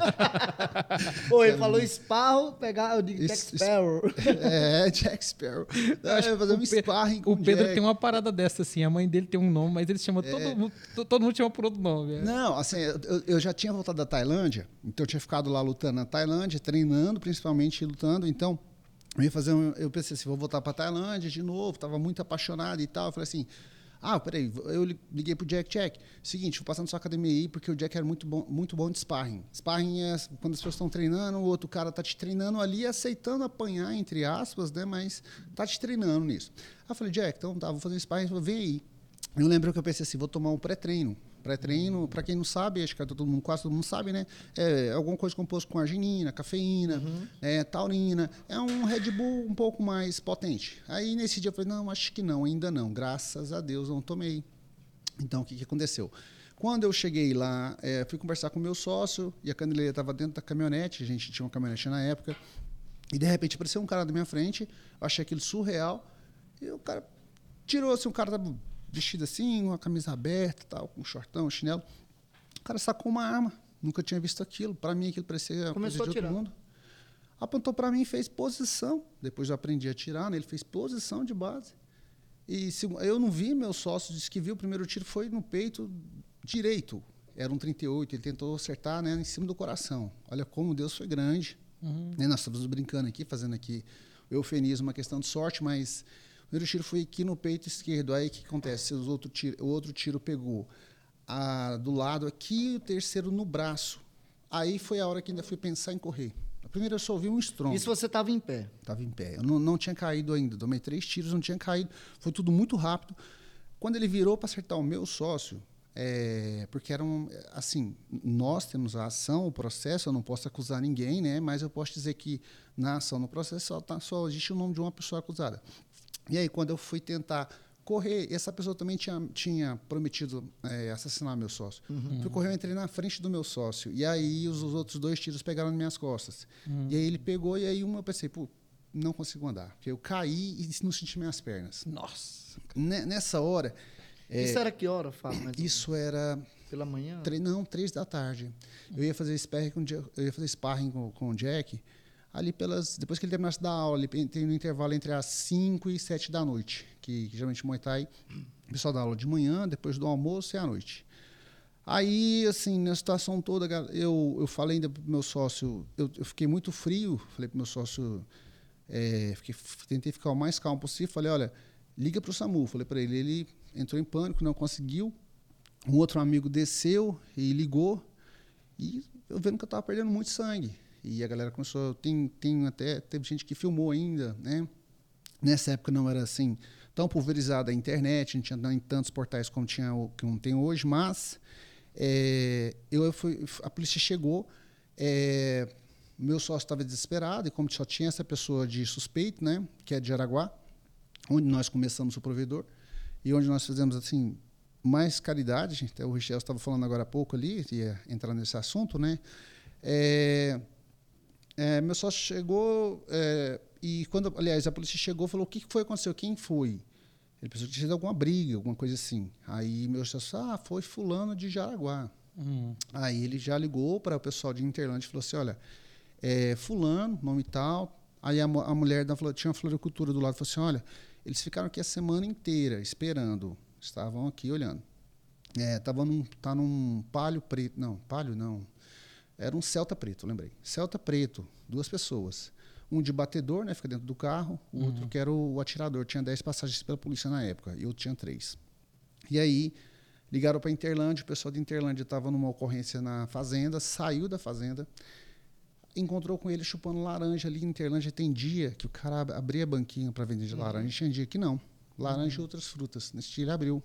Speaker 3: *laughs*
Speaker 2: Pô, ele falou Sparrow, pegar, eu digo Jack Sparrow. *laughs*
Speaker 3: É, Jack Sparrow.
Speaker 1: acho
Speaker 3: é, fazer um sparring com
Speaker 1: O Pedro
Speaker 3: Jack.
Speaker 1: tem uma parada dessa, assim, a mãe dele tem um nome, mas ele chama é. todo mundo, todo mundo chama por outro nome. É.
Speaker 3: Não, assim, eu, eu, já tinha voltado da Tailândia, então eu tinha ficado lá lutando na Tailândia, treinando, principalmente lutando, então eu ia fazer um, eu pensei assim, vou voltar para Tailândia de novo, estava muito apaixonado e tal, eu falei assim, ah, peraí, eu liguei pro Jack, Jack, seguinte, vou passar na sua academia aí, porque o Jack era muito bom, muito bom de sparring. Sparring é quando as pessoas estão treinando, o outro cara tá te treinando ali, aceitando apanhar, entre aspas, né, mas tá te treinando nisso. Aí eu falei, Jack, então tá, vou fazer sparring, vem aí. Eu lembro que eu pensei assim, vou tomar um pré-treino. Pré-treino, para quem não sabe, acho que todo mundo, quase todo mundo sabe, né? É alguma coisa composta com arginina, cafeína, uhum. é, taurina. É um Red Bull um pouco mais potente. Aí nesse dia eu falei, não, acho que não, ainda não. Graças a Deus não tomei. Então o que, que aconteceu? Quando eu cheguei lá, é, fui conversar com o meu sócio e a caneleira estava dentro da caminhonete, a gente tinha uma caminhonete na época, e de repente apareceu um cara na minha frente, eu achei aquilo surreal, e o cara tirou assim, um cara vestido assim, uma camisa aberta, tal, com um shortão, um chinelo. O cara sacou uma arma. Nunca tinha visto aquilo. Para mim, aquilo parecia
Speaker 2: Começou
Speaker 3: coisa de outro mundo. Apontou para mim e fez posição. Depois eu aprendi a tirar, né? ele fez posição de base. E se, eu não vi, meu sócio disse que viu o primeiro tiro foi no peito direito. Era um 38, ele tentou acertar né, em cima do coração. Olha como Deus foi grande. Uhum. Né, nós estamos brincando aqui, fazendo aqui eufemismo, uma questão de sorte, mas primeiro tiro foi aqui no peito esquerdo. Aí o que acontece? Os outro tiro, o outro tiro pegou a, do lado aqui e o terceiro no braço. Aí foi a hora que ainda fui pensar em correr. A primeira eu só ouvi um estrondo.
Speaker 2: Isso você estava em pé?
Speaker 3: Estava em pé. Eu não, não tinha caído ainda. Tomei três tiros, não tinha caído. Foi tudo muito rápido. Quando ele virou para acertar o meu sócio, é, porque eram assim nós temos a ação o processo eu não posso acusar ninguém né mas eu posso dizer que na ação no processo só, tá, só existe o nome de uma pessoa acusada e aí quando eu fui tentar correr essa pessoa também tinha, tinha prometido é, assassinar meu sócio uhum. fui correr eu entrei na frente do meu sócio e aí os, os outros dois tiros pegaram nas minhas costas uhum. e aí ele pegou e aí uma eu pensei pô não consigo andar porque eu caí e não senti minhas pernas
Speaker 1: nossa
Speaker 3: nessa hora
Speaker 2: é, isso era que hora, Fábio?
Speaker 3: Isso era
Speaker 2: pela manhã?
Speaker 3: não, três da tarde. Eu ia fazer sparring com, eu ia fazer sparring com, com o Jack ali pelas depois que ele terminasse da aula, ele tem no intervalo entre as 5 e 7 da noite, que, que geralmente Muay Thai o pessoal dá aula de manhã, depois do almoço e à noite. Aí, assim, na situação toda, eu, eu falei ainda pro meu sócio, eu, eu fiquei muito frio, falei pro meu sócio, é, fiquei, tentei ficar o mais calmo possível, falei, olha, liga pro SAMU, falei para ele, ele entrou em pânico, não conseguiu. Um outro amigo desceu e ligou. E eu vendo que eu estava perdendo muito sangue. E a galera começou. Tem, tem até. Teve gente que filmou ainda, né? Nessa época não era assim tão pulverizada a internet, não tinha tantos portais como tinha como tem hoje, mas é, eu fui, a polícia chegou, é, meu sócio estava desesperado e como só tinha essa pessoa de suspeito, né, que é de Araguá, onde nós começamos o provedor, e onde nós fizemos assim mais caridade. Até o Richel estava falando agora há pouco ali, ia entrar nesse assunto, né? É, é, meu sócio chegou é, e quando, aliás, a polícia chegou, falou o que foi aconteceu, quem foi? Ele pensou que tinha sido alguma briga, alguma coisa assim. Aí meu sócio, ah, foi fulano de Jaraguá. Uhum. Aí ele já ligou para o pessoal de Interlândia e falou assim, olha, é, fulano, nome tal. Aí a, a mulher da tinha uma floricultura do lado falou assim, olha, eles ficaram aqui a semana inteira esperando. Estavam aqui olhando. É, tava num, tá num palio preto. Não, palio não. Era um Celta preto, lembrei. Celta preto, duas pessoas. Um de batedor, né? Fica dentro do carro. O uhum. outro que era o atirador. Tinha dez passagens pela polícia na época. E eu tinha três. E aí, ligaram para Interlândia. O pessoal de Interlândia estava numa ocorrência na fazenda. Saiu da fazenda encontrou com ele chupando laranja ali em Interlândia. Tem dia que o cara abria banquinho para vender de uhum. laranja, tinha dia que não. Laranja uhum. e outras frutas. Nesse dia ele abriu.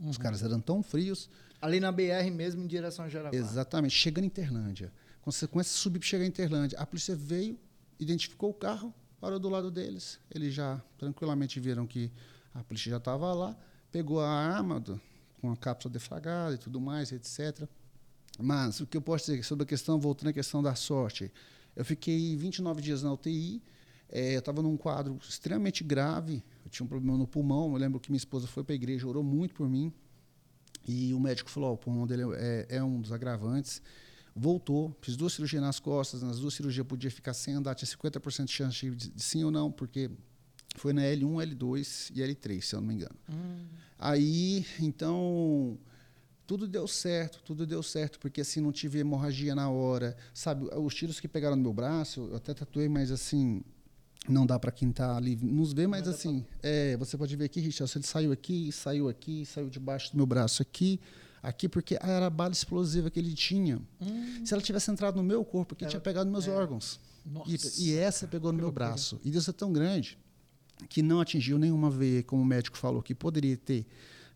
Speaker 3: Os caras eram tão frios.
Speaker 2: Ali na BR mesmo, em direção a Jaraguá.
Speaker 3: Exatamente. Chegando em Interlândia. Quando você começa a subir para chegar em Interlândia, a polícia veio, identificou o carro, parou do lado deles. Eles já tranquilamente viram que a polícia já estava lá, pegou a arma do, com a cápsula deflagrada e tudo mais, etc. Mas o que eu posso dizer sobre a questão, voltando à questão da sorte, eu fiquei 29 dias na UTI, é, eu estava num quadro extremamente grave, eu tinha um problema no pulmão, eu lembro que minha esposa foi para a igreja, orou muito por mim, e o médico falou, oh, o pulmão dele é, é, um dos agravantes, voltou, fiz duas cirurgias nas costas, nas duas cirurgias podia ficar sem andar, tinha 50% de chance de, de sim ou não, porque foi na L1, L2 e L3, se eu não me engano. Hum. Aí, então tudo deu certo, tudo deu certo, porque assim não tive hemorragia na hora, sabe? Os tiros que pegaram no meu braço, eu até tatuei, mas assim não dá para quem tá ali nos ver, mas, mas assim, pra... é, você pode ver aqui, Richard, ele saiu aqui, saiu aqui, saiu debaixo do meu braço aqui, aqui porque era a bala explosiva que ele tinha. Hum. Se ela tivesse entrado no meu corpo, que ela... tinha pegado nos meus é. órgãos. E, e, essa pegou no meu braço. E Deus é tão grande que não atingiu nenhuma veia, como o médico falou, que poderia ter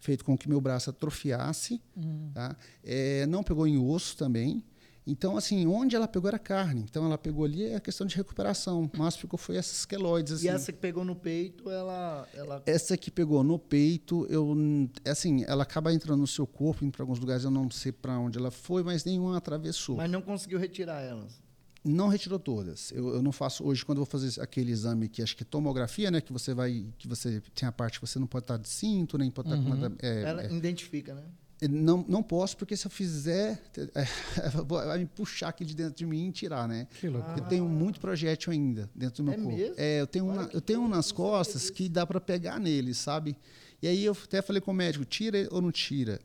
Speaker 3: feito com que meu braço atrofiasse. Uhum. Tá? É, não pegou em osso também. Então, assim, onde ela pegou era carne. Então, ela pegou ali é questão de recuperação. Mas ficou foi essas queloides. Assim.
Speaker 2: E essa que pegou no peito, ela, ela.
Speaker 3: Essa que pegou no peito, eu. Assim, ela acaba entrando no seu corpo, indo para alguns lugares, eu não sei para onde ela foi, mas nenhuma atravessou.
Speaker 2: Mas não conseguiu retirar elas?
Speaker 3: Não retirou todas. Eu, eu, não faço hoje quando eu vou fazer aquele exame que acho que é tomografia, né, que você vai, que você tem a parte que você não pode estar de cinto nem pode estar.
Speaker 2: Uhum. É, Ela é, identifica, né?
Speaker 3: Não, não posso, porque se eu fizer, é, *laughs* vai me puxar aqui de dentro de mim e tirar, né? Que loucura. Eu tenho muito projétil ainda dentro do meu é corpo. Mesmo? É, eu tenho, uma, eu tenho um nas costas que dá para pegar nele, sabe? E aí eu até falei com o médico, tira ou não tira?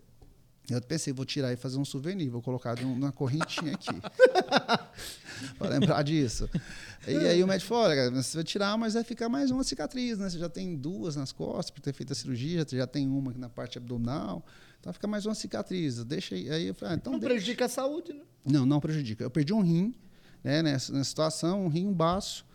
Speaker 3: Eu pensei, vou tirar e fazer um souvenir, vou colocar numa correntinha aqui. *laughs* para lembrar disso. E aí o médico falou: olha, você vai tirar, mas vai ficar mais uma cicatriz, né? Você já tem duas nas costas por ter feito a cirurgia, você já tem uma aqui na parte abdominal, então fica mais uma cicatriz. Deixa aí. aí eu falei, ah, então
Speaker 2: não
Speaker 3: deixa.
Speaker 2: prejudica a saúde, né?
Speaker 3: Não, não prejudica. Eu perdi um rim, né? Nessa, nessa situação, um rim, um baço.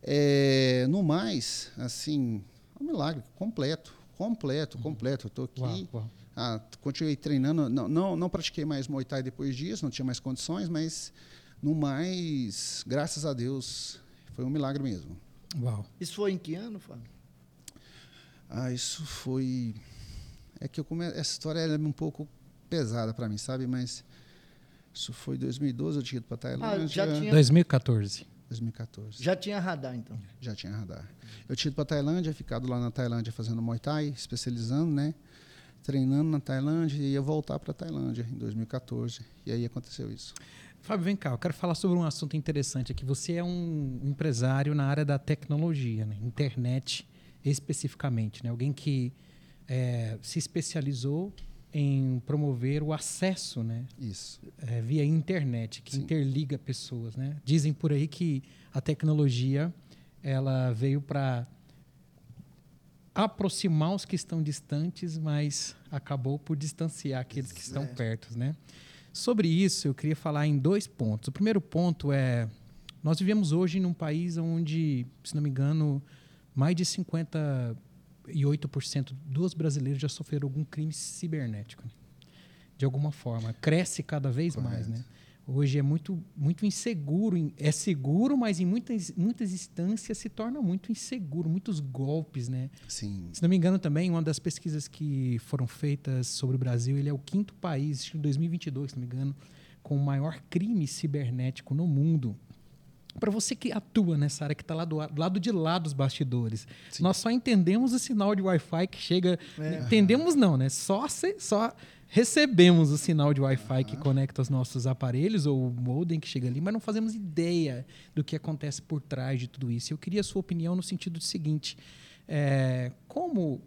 Speaker 3: É, no mais, assim, é um milagre completo, completo, completo. Eu tô aqui. Uau, uau Ah, continuei treinando, não, não, não pratiquei mais Muay Thai depois disso, não tinha mais condições, mas no mais, graças a Deus, foi um milagre mesmo.
Speaker 2: Uau. Isso foi em que ano, Fábio?
Speaker 3: Ah, isso foi. É que eu come... essa história é um pouco pesada para mim, sabe? Mas isso foi 2012, eu tinha ido para Tailândia. Ah,
Speaker 1: já tinha... 2014.
Speaker 3: 2014.
Speaker 2: Já tinha radar, então?
Speaker 3: Já tinha radar. Eu tinha ido para Tailândia, ficado lá na Tailândia fazendo Muay Thai, especializando, né? Treinando na Tailândia e ia voltar para Tailândia em 2014. E aí aconteceu isso.
Speaker 1: Fábio, vem cá, eu quero falar sobre um assunto interessante aqui. Você é um empresário na área da tecnologia, né? internet especificamente, né? alguém que é, se especializou em promover o acesso, né?
Speaker 3: Isso.
Speaker 1: É, via internet, que Sim. interliga pessoas, né? Dizem por aí que a tecnologia ela veio para aproximar os que estão distantes, mas acabou por distanciar aqueles que estão é. perto, né? Sobre isso, eu queria falar em dois pontos. O primeiro ponto é nós vivemos hoje num país onde, se não me engano, mais de 50 8% dos brasileiros já sofreram algum crime cibernético. Né? De alguma forma. Cresce cada vez Correto. mais, né? Hoje é muito, muito inseguro. É seguro, mas em muitas, muitas instâncias se torna muito inseguro. Muitos golpes, né?
Speaker 3: Sim.
Speaker 1: Se não me engano também, uma das pesquisas que foram feitas sobre o Brasil, ele é o quinto país, em 2022, se não me engano, com o maior crime cibernético no mundo para você que atua nessa área que está lá do lado de lá dos bastidores, Sim. nós só entendemos o sinal de Wi-Fi que chega. É. Entendemos não, né? Só, se, só recebemos o sinal de Wi-Fi uhum. que conecta os nossos aparelhos ou o modem que chega ali, mas não fazemos ideia do que acontece por trás de tudo isso. Eu queria a sua opinião no sentido do seguinte: é, como,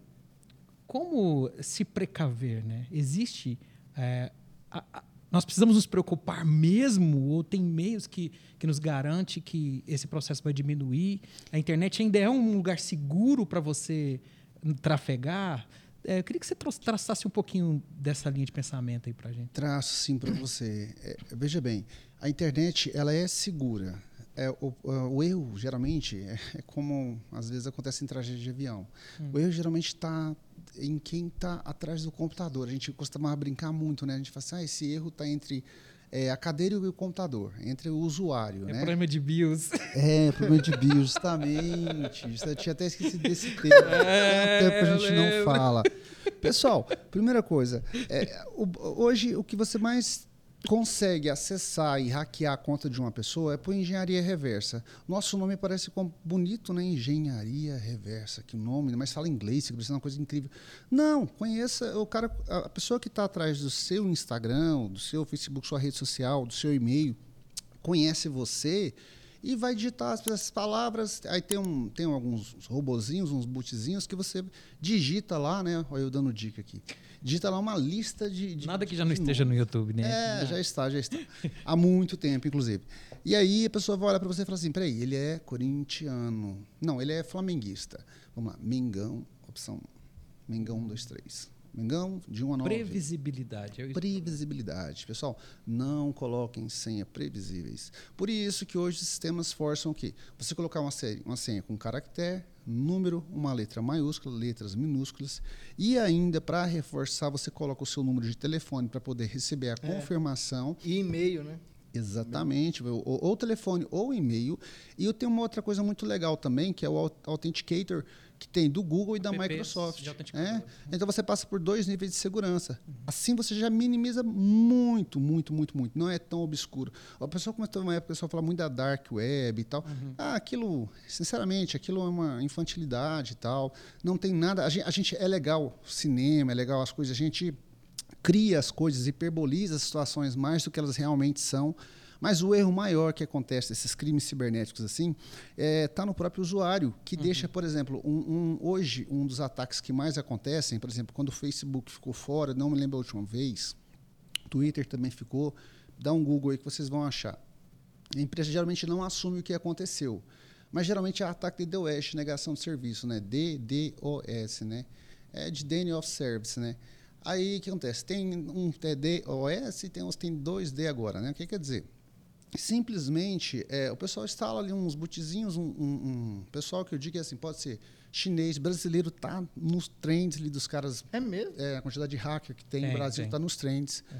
Speaker 1: como se precaver, né? Existe é, a, a, nós precisamos nos preocupar mesmo ou tem meios que, que nos garante que esse processo vai diminuir? A internet ainda é um lugar seguro para você trafegar? É, eu queria que você traçasse um pouquinho dessa linha de pensamento aí para gente.
Speaker 3: Traço sim para você. É, veja bem, a internet ela é segura. É, o, o, erro geralmente é, é, como às vezes acontece em tragédia de avião. Hum. O erro geralmente está em quem está atrás do computador. A gente costuma brincar muito, né? A gente fala assim, ah, esse erro está entre é, a cadeira e o computador, entre o usuário.
Speaker 1: É
Speaker 3: né?
Speaker 1: problema de BIOS.
Speaker 3: É, problema de BIOS, justamente. Eu tinha até esquecido desse termo. *laughs* É, tempo a gente não fala. Pessoal, primeira coisa, é, o, hoje o que você mais consegue acessar e hackear a conta de uma pessoa é por engenharia reversa. Nosso nome parece bonito, né? Engenharia reversa, que nome, mas fala inglês, que precisa uma coisa incrível. Não, conheça o cara, a pessoa que está atrás do seu Instagram, do seu Facebook, sua rede social, do seu e-mail, conhece você e vai digitar as palavras. Aí tem, um, tem alguns robozinhos, uns bootzinhos que você digita lá, né? Olha eu dando dica aqui. Digita lá uma lista de. de
Speaker 1: Nada que já não esteja no YouTube,
Speaker 3: né? É, já está, já está. Há muito tempo, inclusive. E aí a pessoa vai olhar para você e fala assim: peraí, ele é corintiano. Não, ele é flamenguista. Vamos lá, Mengão, opção. Mengão 1, 2, 3. Mengão, de 1 a 9.
Speaker 1: Previsibilidade.
Speaker 3: É Previsibilidade. Pessoal, não coloquem senha previsíveis. Por isso que hoje os sistemas forçam o quê? Você colocar uma, série, uma senha com caractere, número, uma letra maiúscula, letras minúsculas. E ainda, para reforçar, você coloca o seu número de telefone para poder receber a é. confirmação.
Speaker 2: E e-mail, né?
Speaker 3: Exatamente, ou, ou telefone ou e-mail. E eu tenho uma outra coisa muito legal também, que é o Authenticator, que tem do Google e da Microsoft. É? Então você passa por dois níveis de segurança. Uhum. Assim você já minimiza muito, muito, muito, muito. Não é tão obscuro. A pessoa começou uma época, o pessoal fala muito da dark web e tal. Uhum. Ah, aquilo, sinceramente, aquilo é uma infantilidade e tal. Não tem nada. A gente, a gente é legal cinema, é legal as coisas. A gente cria as coisas, hiperboliza as situações mais do que elas realmente são. Mas o erro maior que acontece, esses crimes cibernéticos assim, está é, tá no próprio usuário, que uhum. deixa, por exemplo, um, um, hoje um dos ataques que mais acontecem, por exemplo, quando o Facebook ficou fora, não me lembro a última vez, Twitter também ficou, dá um Google aí que vocês vão achar. A empresa geralmente não assume o que aconteceu. Mas geralmente é ataque de DOS, negação de serviço, né? DDoS, né? É de Denial of Service, né? Aí o que acontece? Tem um DDoS e tem, tem 2D agora, né? O que quer dizer? Simplesmente é, o pessoal instala ali uns bootzinhos, um, um, um, pessoal que eu digo é assim, pode ser chinês, brasileiro tá nos trends ali dos caras.
Speaker 2: É mesmo?
Speaker 3: É, a quantidade de hacker que tem, tem no Brasil está nos trends. É.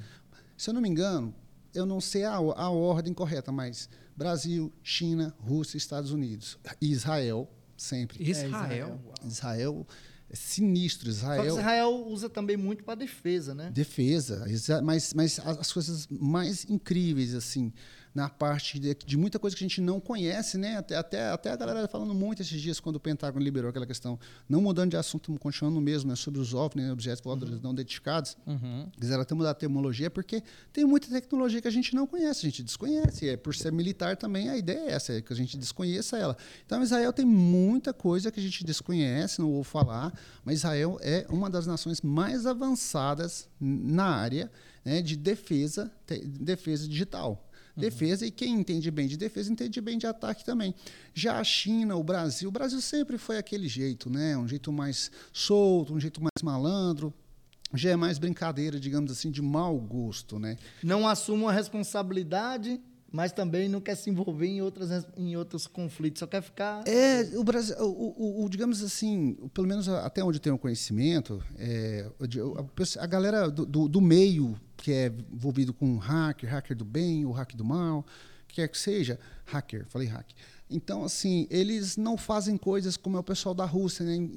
Speaker 3: Se eu não me engano, eu não sei a, a ordem correta, mas Brasil, China, Rússia, Estados Unidos, Israel, sempre.
Speaker 1: Israel.
Speaker 3: É, Israel. Israel é sinistro. Israel,
Speaker 2: Israel usa também muito para defesa, né?
Speaker 3: Defesa, mas, mas as coisas mais incríveis assim na parte de, de, muita coisa que a gente não conhece, né? Até, até, até a galera falando muito esses dias quando o Pentágono liberou aquela questão, não mudando de assunto, continuando mesmo, né? sobre os OVNI, né? objetos voadores uhum. não identificados. Uhum. Quiseram até mudar a terminologia, porque tem muita tecnologia que a gente não conhece, a gente desconhece. É, por ser militar também, a ideia é essa, é que a gente desconheça ela. Então, Israel tem muita coisa que a gente desconhece, não vou falar, mas Israel é uma das nações mais avançadas na área né, de defesa, defesa digital defesa, e quem entende bem de defesa entende bem de ataque também. Já a China, o Brasil, o Brasil sempre foi aquele jeito, né? Um jeito mais solto, um jeito mais malandro. Já é mais brincadeira, digamos assim, de mau gosto, né?
Speaker 2: Não assume a responsabilidade mas também não quer se envolver em, outras, em outros conflitos, só quer ficar.
Speaker 3: É, o Brasil, o, o, o digamos assim, pelo menos até onde eu tenho conhecimento, é, a, a, galera do, do, do, meio que é envolvido com hacker, hacker do bem ou hacker do mal, quer que seja, hacker, falei hacker. Então, assim, eles não fazem coisas como é o pessoal da Rússia, né?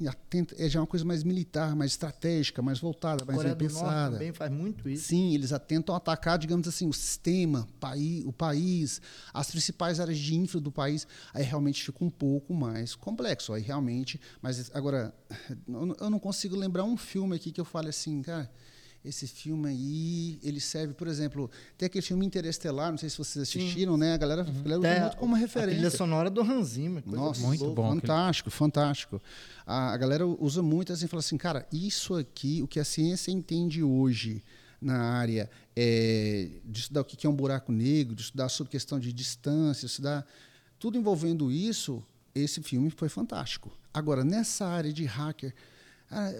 Speaker 3: É já uma coisa mais militar, mais estratégica, mais voltada, mais
Speaker 2: Coreia
Speaker 3: bem pensada.
Speaker 2: Norte também faz muito isso.
Speaker 3: Sim, eles atentam atacar, digamos assim, o sistema, o país, as principais áreas de infra do país. Aí realmente fica um pouco mais complexo. Aí realmente, mas agora eu não consigo lembrar um filme aqui que eu fale assim, cara esse filme aí, ele serve, por exemplo, tem aquele filme Interestelar, não sei se vocês assistiram, Sim. né? A galera, uhum. a galera usa muito como referência. A
Speaker 2: trilha sonora do Hans Zimmer.
Speaker 3: Nossa, muito bom. Fantástico, fantástico. A, a galera usa muito assim, fala assim, cara, isso aqui, o que a ciência entende hoje na área é, de estudar o que é um buraco negro, de estudar sobre questão de distância, estudar tudo envolvendo isso, esse filme foi fantástico. Agora, nessa área de hacker,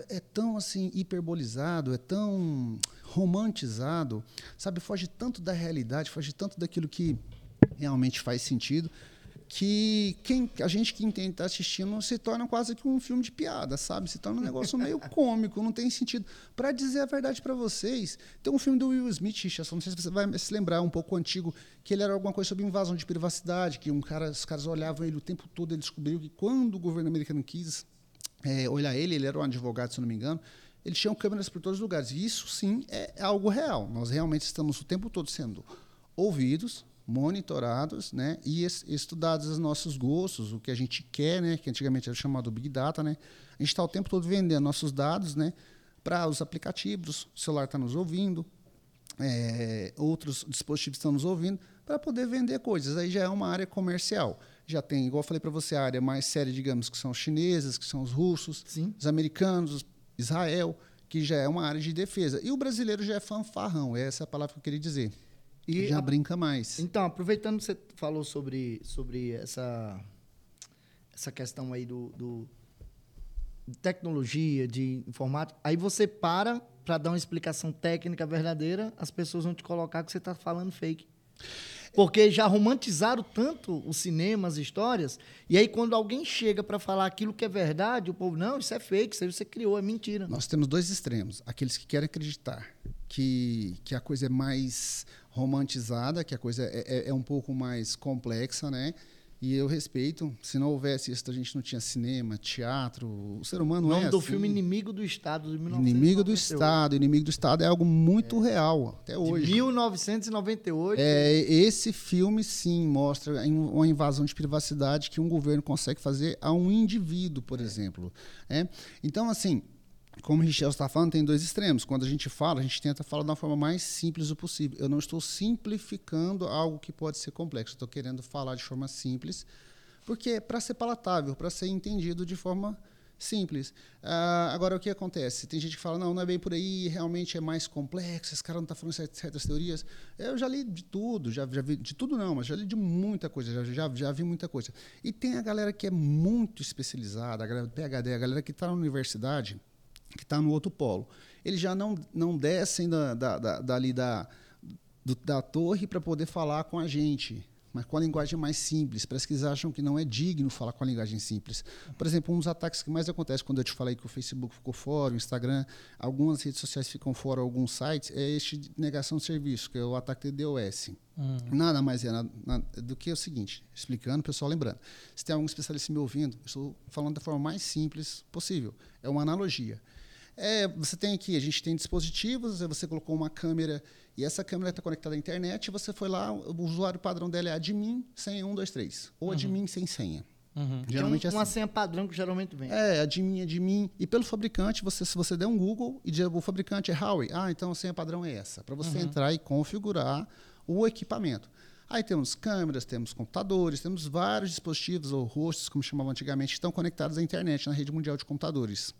Speaker 3: é tão assim hiperbolizado, é tão romantizado, sabe? Foge tanto da realidade, foge tanto daquilo que realmente faz sentido, que quem, a gente que entende estar tá assistindo se torna quase que um filme de piada, sabe? Se torna um negócio *laughs* meio cômico, não tem sentido. Para dizer a verdade para vocês, tem um filme do Will Smith, não sei se você vai se lembrar, um pouco antigo, que ele era alguma coisa sobre invasão de privacidade, que um cara, os caras olhavam ele o tempo todo, ele descobriu que quando o governo americano quis é, olhar ele, ele era um advogado, se não me engano, eles tinham câmeras por todos os lugares. E isso sim é algo real. Nós realmente estamos o tempo todo sendo ouvidos, monitorados, né, e estudados os nossos gostos, o que a gente quer, né, que antigamente era chamado Big Data, né. A gente está o tempo todo vendendo nossos dados, né, para os aplicativos. O celular está nos ouvindo, é, outros dispositivos estão nos ouvindo para poder vender coisas. Aí já é uma área comercial já tem, igual eu falei para você, a área mais séria, digamos, que são os chineses, que são os russos, Sim. os americanos, Israel, que já é uma área de defesa. E o brasileiro já é fanfarrão, essa é a palavra que eu queria dizer. E já a... brinca mais.
Speaker 2: Então, aproveitando que você falou sobre, sobre essa, essa questão aí do, do de tecnologia, de informática, aí você para para dar uma explicação técnica verdadeira, as pessoas vão te colocar que você está falando fake. Porque já romantizaram tanto o cinema, as histórias, e aí quando alguém chega para falar aquilo que é verdade, o povo, não, isso é fake, isso aí você criou, é mentira.
Speaker 3: Nós temos dois extremos. Aqueles que querem acreditar que, que a coisa é mais romantizada, que a coisa é, é, é um pouco mais complexa, né? E eu respeito. Se não houvesse isso, a gente não tinha cinema, teatro. O ser humano o nome é
Speaker 2: do
Speaker 3: assim.
Speaker 2: filme Inimigo do Estado, de
Speaker 3: 1998. Inimigo do Estado. Inimigo do Estado é algo muito é. real, até hoje.
Speaker 2: De 1998.
Speaker 3: É, esse filme, sim, mostra uma invasão de privacidade que um governo consegue fazer a um indivíduo, por é. exemplo. É? Então, assim, como o Richel está falando, tem dois extremos. Quando a gente fala, a gente tenta falar da forma mais simples possível. Eu não estou simplificando algo que pode ser complexo. Estou querendo falar de forma simples, porque é para ser palatável, para ser entendido de forma simples. Uh, agora, o que acontece? Tem gente que fala, não, não é bem por aí, realmente é mais complexo, esse cara não está falando certas teorias. Eu já li de tudo, já, já vi, de tudo não, mas já li de muita coisa, já, já, já vi muita coisa. E tem a galera que é muito especializada, a galera do PHD, a galera que está na universidade, que está no outro polo. Eles já não, não descem da, da, da, dali da, do, da torre para poder falar com a gente mas com a linguagem mais simples. Parece que eles acham que não é digno falar com a linguagem simples. Por exemplo, um dos ataques que mais acontece quando eu te falei que o Facebook ficou fora, o Instagram, algumas redes sociais ficam fora, alguns sites, é este de negação de serviço, que é o ataque de DOS. Hum. Nada mais é nada, nada, do que o seguinte, explicando, pessoal, lembrando, se tem algum especialista me ouvindo, estou falando da forma mais simples possível. É uma analogia. É, você tem aqui, a gente tem dispositivos, você colocou uma câmera e essa câmera está conectada à internet, você foi lá, o usuário padrão dela é admin, senha 123, ou uhum. admin sem senha.
Speaker 2: Uhum. Geralmente é assim. uma senha padrão que geralmente vem.
Speaker 3: É, admin, admin. E pelo fabricante, você, se você der um Google e dizer o fabricante é Huawei, ah, então a senha padrão é essa, para você uhum. entrar e configurar o equipamento. Aí temos câmeras, temos computadores, temos vários dispositivos ou hosts, como chamavam antigamente, que estão conectados à internet, na rede mundial de computadores.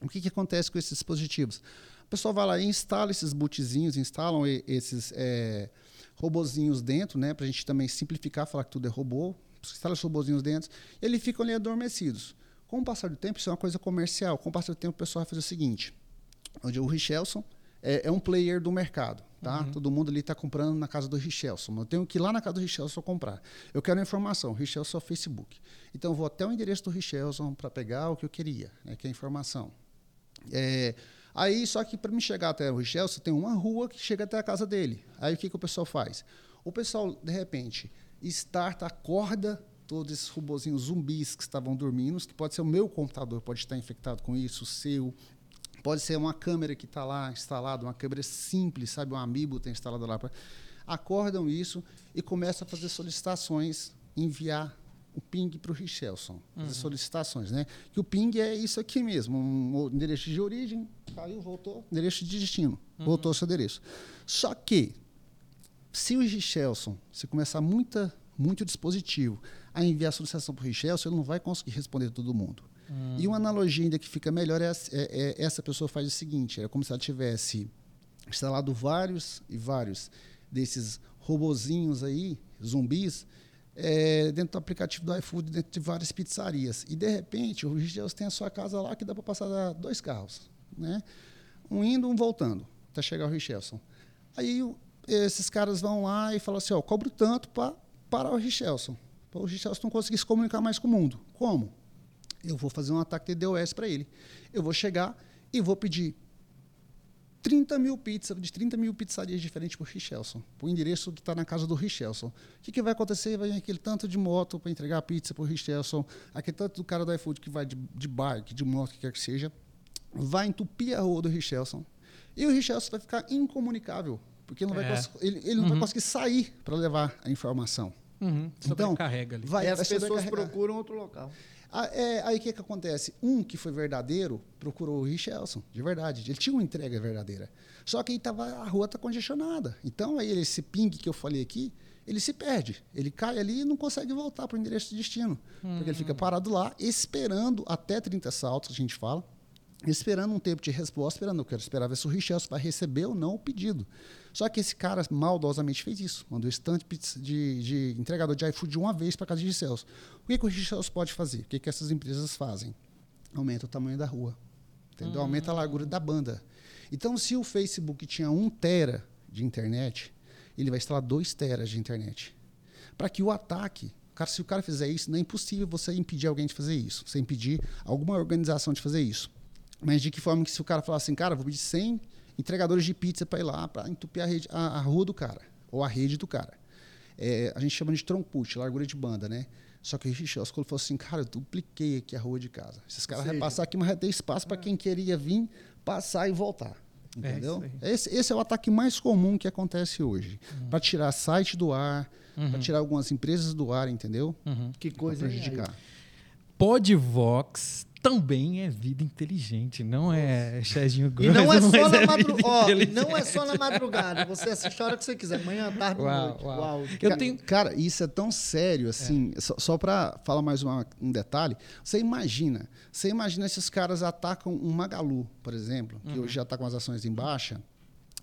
Speaker 3: O que, que acontece com esses dispositivos? O pessoal vai lá e instala esses bootzinhos, instalam esses é, robozinhos dentro, né, para a gente também simplificar, falar que tudo é robô, instala os robozinhos dentro, e eles ficam ali adormecidos. Com o passar do tempo, isso é uma coisa comercial. Com o passar do tempo, o pessoal vai fazer o seguinte: onde o Richelson é, é um player do mercado. Tá? Uhum. Todo mundo ali está comprando na casa do Richelson. Eu tenho que ir lá na casa do Richelson comprar. Eu quero informação. Richelson é o Facebook. Então, eu vou até o endereço do Richelson para pegar o que eu queria, né, que é a informação. É, aí, só que para me chegar até o Richelson, tem uma rua que chega até a casa dele. Aí, o que, que o pessoal faz? O pessoal, de repente, starta, acorda todos esses robozinhos zumbis que estavam dormindo, que pode ser o meu computador, pode estar infectado com isso, o seu, pode ser uma câmera que está lá instalada, uma câmera simples, sabe, um amiibo tem instalado lá. Pra... Acordam isso e começam a fazer solicitações, enviar o ping para o Richelson, uhum. as solicitações, né? Que o ping é isso aqui mesmo, um endereço de origem, caiu, voltou, endereço de destino, uhum. voltou ao seu endereço. Só que, se o Richelson, se começar muita, muito dispositivo a enviar a solicitação para o Richelson, ele não vai conseguir responder todo mundo. Uhum. E uma analogia ainda que fica melhor é, é, é, essa pessoa faz o seguinte, é como se ela tivesse instalado vários e vários desses robozinhos aí, zumbis, é, dentro do aplicativo do iFood, dentro de várias pizzarias. E, de repente, o Richelson tem a sua casa lá que dá para passar dois carros. Né? Um indo, um voltando, até chegar o Richelson. Aí esses caras vão lá e falam assim, ó, cobro tanto para parar o Richelson. O Richelson não conseguir se comunicar mais com o mundo. Como? Eu vou fazer um ataque de DOS para ele. Eu vou chegar e vou pedir 30 mil pizzas, de 30 mil pizzarias diferentes para o Richelson, para o endereço que está na casa do Richelson. O que, que vai acontecer? Vai vir aquele tanto de moto para entregar a pizza para o Richelson, aquele tanto do cara do iFood que vai de, de bike, de moto, que quer que seja, vai entupir a rua do Richelson. E o Richelson vai ficar incomunicável, porque não vai é. ele, ele, não uhum. vai conseguir sair para levar a informação.
Speaker 1: Uhum. Então, carrega ali.
Speaker 2: Vai, e as pessoas procuram outro local.
Speaker 3: Ah, é, aí o que, que acontece? Um que foi verdadeiro procurou o Richelson, de verdade. Ele tinha uma entrega verdadeira. Só que aí tava, a rua está congestionada. Então, aí esse ping que eu falei aqui, ele se perde. Ele cai ali e não consegue voltar para o endereço de destino. Porque ele fica hum. parado lá, esperando até 30 saltos, a gente fala, esperando um tempo de resposta, esperando, eu quero esperar ver se o Richelson vai receber ou não o pedido. Só que esse cara maldosamente fez isso. Mandou estante de, de entregador de iFood uma vez para casa de Celso. O que, que o Richelson pode fazer? O que, que essas empresas fazem? Aumenta o tamanho da rua. Entendeu? Hum. Aumenta a largura da banda. Então, se o Facebook tinha um tera de internet, ele vai instalar dois teras de internet. Para que o ataque Cara, se o cara fizer isso, não é impossível você impedir alguém de fazer isso. Você impedir alguma organização de fazer isso. Mas de que forma que se o cara falar assim, cara, vou pedir 100 entregadores de pizza para ir lá, para entupir a, rede, a, a, rua do cara, ou a rede do cara. É, a gente chama de trompute, largura de banda, né? Só que o Richard falou assim, cara, eu dupliquei aqui a rua de casa. Esses caras vão passar aqui, mas vai ter espaço para quem queria vir, passar e voltar. É Entendeu? É esse, esse, é o ataque mais comum que acontece hoje. Uhum. Para tirar site do ar, uhum. para tirar algumas empresas do ar, entendeu?
Speaker 2: Uhum. Que coisa prejudicar.
Speaker 1: Podvox também é vida inteligente, não é Chezinho
Speaker 2: Grosso. E não é só na é madrugada. não é só na madrugada. Você assiste a hora que você quiser, manhã, tarde, uau, noite. Uau. uau.
Speaker 3: Eu tenho... Cara, isso é tão sério assim. É. Só, só para falar mais uma, um detalhe, você imagina, você imagina esses caras atacam um Magalu, por exemplo, que uhum. hoje já está com as ações em baixa,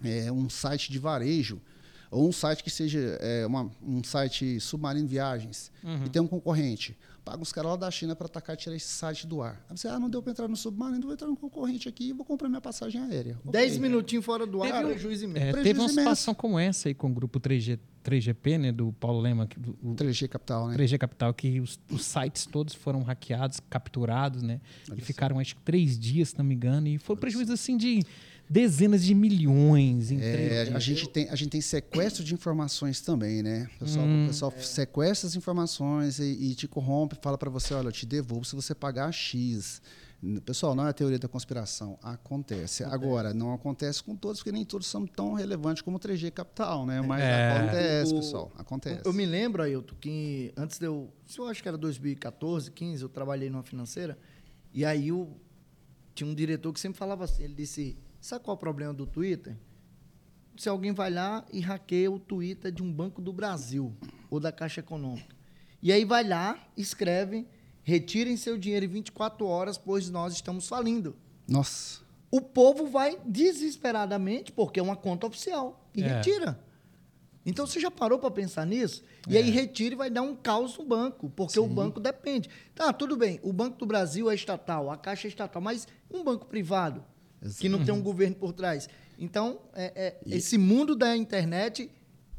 Speaker 3: é um site de varejo. ou um site que seja é, uma, um site submarino viagens, uhum. e tem um concorrente, paga os caras lá da China para atacar e tirar esse site do ar. Aí você, ah, não deu para entrar no submarino, vou entrar no concorrente aqui e vou comprar minha passagem aérea.
Speaker 2: Dez okay. minutinhos fora do ar, teve, prejuízo imenso.
Speaker 1: É,
Speaker 2: prejuízo
Speaker 1: teve uma situação como essa aí com o grupo 3G, 3GP, né, do Paulo Lema. Do,
Speaker 3: o 3G Capital, né?
Speaker 1: 3G Capital, que os, os sites todos foram hackeados, capturados, né? Olha e ficaram, acho que, três dias, se não me engano. E foi um prejuízo, assim, de dezenas de milhões. Em
Speaker 3: é, a, gente tem, a gente tem sequestro de informações também, né? O pessoal, hum, o pessoal é. sequestra as informações e, e te corrompe, fala para você, olha, eu te devolvo se você pagar X. Pessoal, não é a teoria da conspiração. Acontece. acontece. Agora, não acontece com todos, porque nem todos são tão relevantes como o 3G Capital, né? Mas é. acontece, o, pessoal. Acontece.
Speaker 2: Eu, eu me lembro, Ailton, que antes de eu. Se eu acho que era 2014, 15, eu trabalhei numa financeira. E aí eu, tinha um diretor que sempre falava assim: ele disse Sabe qual é o problema do Twitter? Se alguém vai lá e hackeia o Twitter de um banco do Brasil ou da Caixa Econômica. E aí vai lá, escreve, retirem seu dinheiro em 24 horas, pois nós estamos falindo.
Speaker 3: Nossa.
Speaker 2: O povo vai desesperadamente, porque é uma conta oficial, e é. retira. Então você já parou para pensar nisso? E é. aí retira e vai dar um caos no banco, porque Sim. o banco depende. Tá, tudo bem, o Banco do Brasil é estatal, a Caixa é estatal, mas um banco privado? Exato. que não tem um governo por trás. Então, é, é, e... esse mundo da internet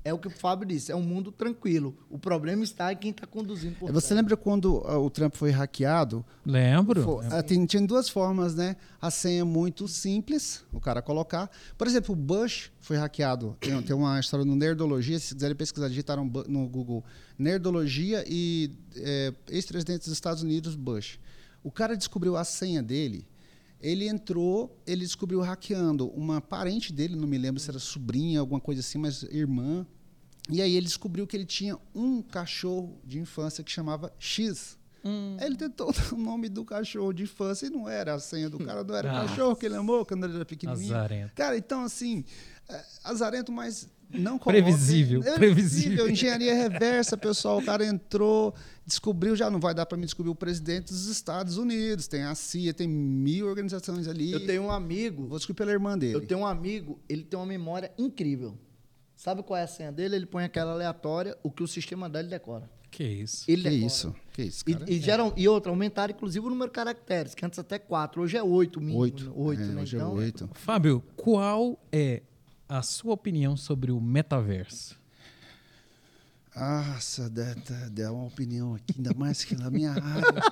Speaker 2: é o que o Fábio disse, é um mundo tranquilo. O problema está em quem está conduzindo por
Speaker 3: Você lembra quando uh, o Trump foi hackeado?
Speaker 1: Lembro. Foi,
Speaker 3: uh, tem, tinha duas formas, né? A senha muito simples, o cara colocar. Por exemplo, o Bush foi hackeado. Tem, tem uma história no Nerdologia, se quiserem pesquisar, digitaram no Google Nerdologia e é, ex-presidente dos Estados Unidos, Bush. O cara descobriu a senha dele ele entrou, ele descobriu hackeando uma parente dele, não me lembro se era sobrinha, alguma coisa assim, mas irmã. E aí ele descobriu que ele tinha um cachorro de infância que chamava X. Hum. Ele tentou *laughs* o nome do cachorro de infância e não era a senha do cara, não era o *laughs* cachorro que ele amou quando ele era pequenininho. Azarento. Cara, então assim, é, azarento, mas não
Speaker 1: previsível,
Speaker 3: é
Speaker 1: previsível.
Speaker 3: Engenharia reversa, pessoal. O cara entrou, descobriu, já não vai dar para me descobrir o presidente dos Estados Unidos. Tem a CIA, tem mil organizações ali.
Speaker 2: Eu tenho um amigo.
Speaker 3: Vou descobrir pela irmã dele.
Speaker 2: Eu tenho um amigo, ele tem uma memória incrível. Sabe qual é a senha dele? Ele põe aquela aleatória, o que o sistema dele decora.
Speaker 1: Que isso?
Speaker 2: Ele
Speaker 3: que decora. isso? Que isso, cara?
Speaker 2: E, e, geram, e outra, aumentaram inclusive o número de caracteres, que antes até quatro, hoje é oito mínimo. Oito. Oito, é, né?
Speaker 3: Hoje é então, é oito.
Speaker 1: Fábio, qual é a sua opinião sobre o metaverso.
Speaker 3: Nossa, dá uma opinião aqui, ainda mais que na minha área.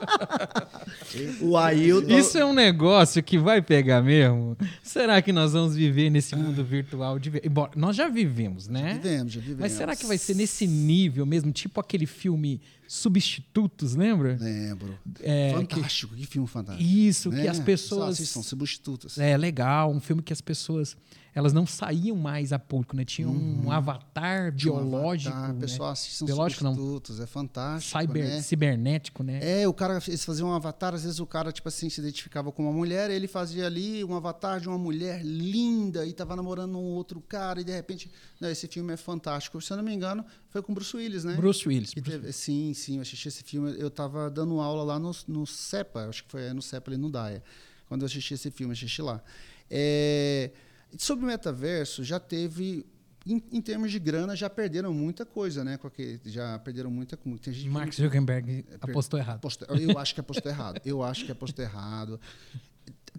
Speaker 3: *laughs*
Speaker 1: o Ailton... Isso é um negócio que vai pegar mesmo? Será que nós vamos viver nesse mundo virtual? De... Embora, nós já vivemos, né?
Speaker 3: Já vivemos, já vivemos.
Speaker 1: Mas será que vai ser nesse nível mesmo? Tipo aquele filme Substitutos, lembra?
Speaker 3: Lembro. É, fantástico, que... que, filme fantástico.
Speaker 1: Isso, né? que as pessoas...
Speaker 3: São Substitutos.
Speaker 1: É, legal, um filme que as pessoas elas não saíam mais a público, né? Tinha uhum. um avatar biológico. Um avatar,
Speaker 3: né? pessoal assiste biológico, substitutos, não. é fantástico.
Speaker 1: Cyber,
Speaker 3: né?
Speaker 1: Cibernético, né?
Speaker 3: É, o cara, eles faziam um avatar, às vezes o cara, tipo assim, se identificava com uma mulher, ele fazia ali um avatar de uma mulher linda e estava namorando um outro cara, e de repente. Não, esse filme é fantástico. Se eu não me engano, foi com Bruce Willis, né?
Speaker 1: Bruce Willis.
Speaker 3: Bruce
Speaker 1: Willis.
Speaker 3: Sim, sim, eu assisti esse filme. Eu estava dando aula lá no, no CEPA, acho que foi no CEPA ali no DAIA. Quando eu assisti esse filme, assisti lá. É. Sobre o metaverso, já teve em, em, termos de grana, já perderam muita coisa, né? Porque já perderam muita coisa.
Speaker 1: Mark Zuckerberg é, apostou errado. Apostou,
Speaker 3: eu acho que apostou errado. Eu acho que apostou errado.